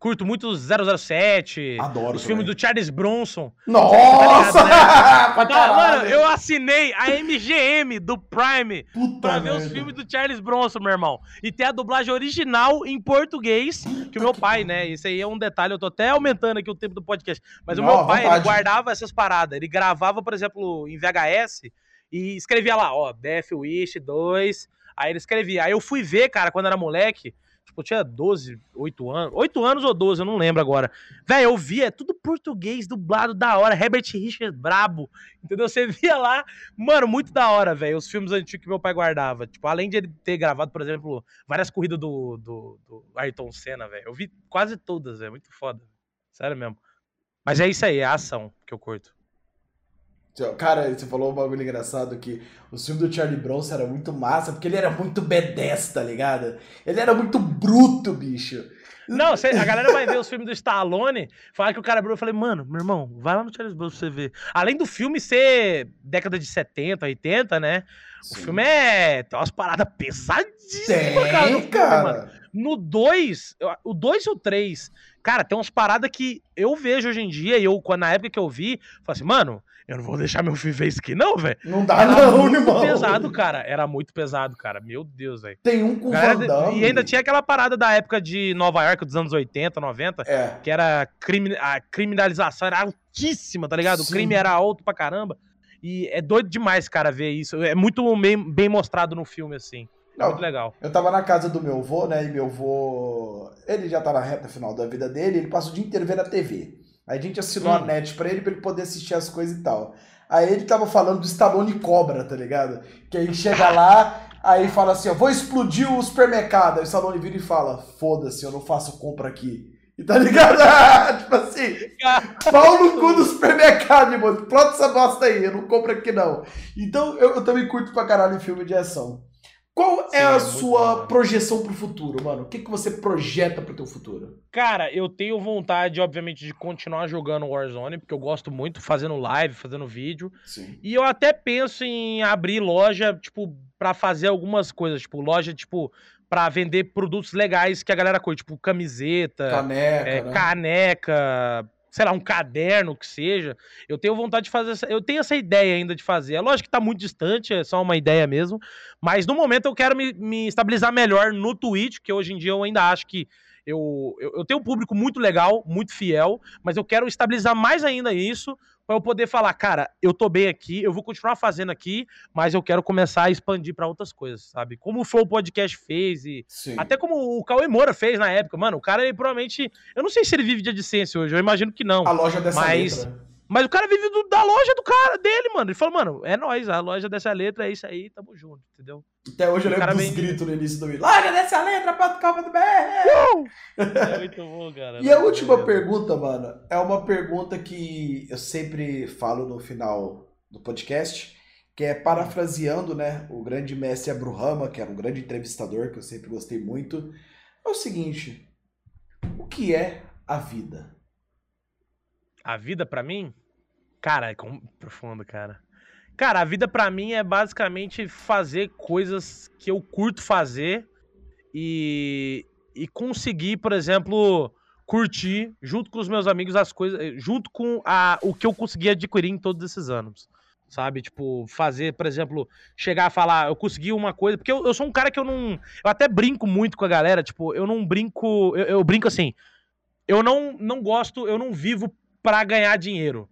Curto muito os 007, Adoro. os filmes do Charles Bronson. Nossa! Tá Cara, caralho! mano, eu assinei a MGM do Prime Puta pra ver os merda. filmes do Charles Bronson, meu irmão. E ter a dublagem original em português, que o meu pai, né? Isso aí é um detalhe, eu tô até aumentando aqui o tempo do podcast. Mas o Não, meu à pai, ele guardava essas paradas. Ele gravava, por exemplo, em VHS e escrevia lá, ó, Death Wish 2. Aí ele escrevia. Aí eu fui ver, cara, quando era moleque. Tipo, eu tinha 12, 8 anos. 8 anos ou 12, eu não lembro agora. Velho, eu via, é tudo português, dublado da hora. Herbert Richards brabo. Entendeu? Você via lá, mano, muito da hora, velho. Os filmes antigos que meu pai guardava. Tipo, além de ele ter gravado, por exemplo, várias corridas do, do, do Ayrton Senna, velho. Eu vi quase todas, velho. Muito foda. Sério mesmo. Mas é isso aí, é a ação que eu curto. Cara, você falou um bagulho engraçado que o filme do Charlie Bronson era muito massa, porque ele era muito B10, tá ligado? Ele era muito bruto, bicho. Não, a galera vai ver os filmes do Stallone, falar que o cara é bruto. Eu falei, mano, meu irmão, vai lá no Charles Bronson pra você ver. Além do filme ser década de 70, 80, né? O Sim. filme é. Tem umas paradas pesadíssimas, cara. no filme, cara. No 2, o 2 e o 3, cara, tem umas paradas que eu vejo hoje em dia, e eu, na época que eu vi, falei assim, mano, eu não vou deixar meu filho ver isso aqui, não, velho. Não dá Era não, muito irmão. pesado, cara. Era muito pesado, cara. Meu Deus, velho. Tem um com o Damme. E ainda tinha aquela parada da época de Nova York, dos anos 80, 90, É. que era crime, a criminalização era altíssima, tá ligado? O Sim. crime era alto pra caramba. E é doido demais, cara, ver isso. É muito bem, bem mostrado no filme, assim. Não, muito legal. Eu tava na casa do meu avô, né? E meu avô. Ele já tá na reta final da vida dele, ele passa o dia inteiro vendo a TV. Aí a gente assinou Hum. a net pra ele, pra ele poder assistir as coisas e tal. Aí ele tava falando do Stallone Cobra, tá ligado? Que aí chega lá, aí fala assim: ó, vou explodir o supermercado. Aí o Stallone vira e fala: foda-se, eu não faço compra aqui. E tá ligado? tipo assim, pau no cu do supermercado, irmão. Explode essa bosta aí, eu não compro aqui não. Então eu, eu também curto pra caralho filme de ação. Qual Sim, é é a muito sua bom. projeção pro futuro, mano? O que, que você projeta pro teu futuro? Cara, eu tenho vontade, obviamente, de continuar jogando Warzone, porque eu gosto muito, fazendo live, fazendo vídeo. Sim. E eu até penso em abrir loja, tipo, pra fazer algumas coisas. Tipo, loja, tipo, pra vender produtos legais que a galera curte. Tipo, camiseta, Caneca, é, né? caneca, sei lá, um caderno que seja. Eu tenho vontade de fazer essa, eu tenho essa ideia ainda de fazer. É lógico que tá muito distante, é só uma ideia mesmo, mas no momento eu quero me, me estabilizar melhor no Twitch, que hoje em dia eu ainda acho que eu, eu, eu tenho um público muito legal, muito fiel, mas eu quero estabilizar mais ainda isso para eu poder falar, cara, eu tô bem aqui, eu vou continuar fazendo aqui, mas eu quero começar a expandir para outras coisas, sabe? Como o Flow Podcast fez e Sim. até como o Cauê Moura fez na época, mano, o cara ele provavelmente. Eu não sei se ele vive de AdSense hoje, eu imagino que não. A loja dessa Mas- letra. Mas o cara vive do- da loja do cara, dele, mano. Ele falou, mano, é nóis, a loja dessa letra é isso aí, tamo junto, entendeu? Até hoje eu lembro dos vem- gritos no início do vídeo. Loja dessa letra, ponto BR. É muito bom, cara. E a última pergunta, mano, é uma pergunta que eu sempre falo no final do podcast, que é parafraseando, né, o grande mestre Abruhama, que era um grande entrevistador, que eu sempre gostei muito. É o seguinte, o que é a vida? A vida pra mim, cara, é com- profundo, cara. Cara, a vida pra mim é basicamente fazer coisas que eu curto fazer e, e conseguir, por exemplo, curtir junto com os meus amigos as coisas, eh, junto com a, o que eu consegui adquirir em todos esses anos. Sabe, tipo, fazer, por exemplo, chegar a falar, eu consegui uma coisa, porque eu, eu sou um cara que eu não. Eu até brinco muito com a galera, tipo, eu não brinco. Eu, eu brinco assim, eu não, não gosto, eu não vivo pra ganhar dinheiro.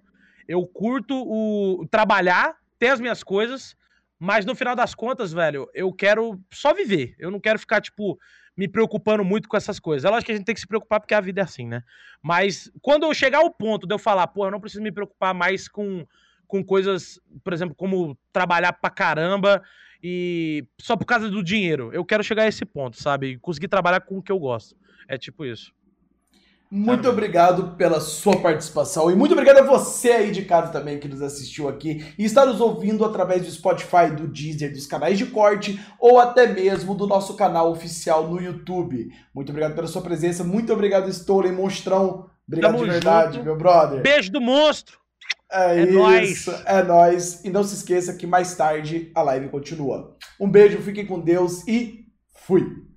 Eu curto o trabalhar ter as minhas coisas, mas no final das contas, velho, eu quero só viver. Eu não quero ficar, tipo, me preocupando muito com essas coisas. É lógico que a gente tem que se preocupar porque a vida é assim, né? Mas quando eu chegar ao ponto de eu falar, pô, eu não preciso me preocupar mais com, com coisas, por exemplo, como trabalhar pra caramba e só por causa do dinheiro. Eu quero chegar a esse ponto, sabe? Conseguir trabalhar com o que eu gosto. É tipo isso. Muito obrigado pela sua participação e muito obrigado a você aí de casa também que nos assistiu aqui e está nos ouvindo através do Spotify, do Deezer, dos canais de corte ou até mesmo do nosso canal oficial no YouTube. Muito obrigado pela sua presença, muito obrigado Stolen Monstrão, obrigado Tamo de verdade, junto. meu brother. Beijo do monstro. É, é isso, nóis. é nóis. E não se esqueça que mais tarde a live continua. Um beijo, fiquem com Deus e fui.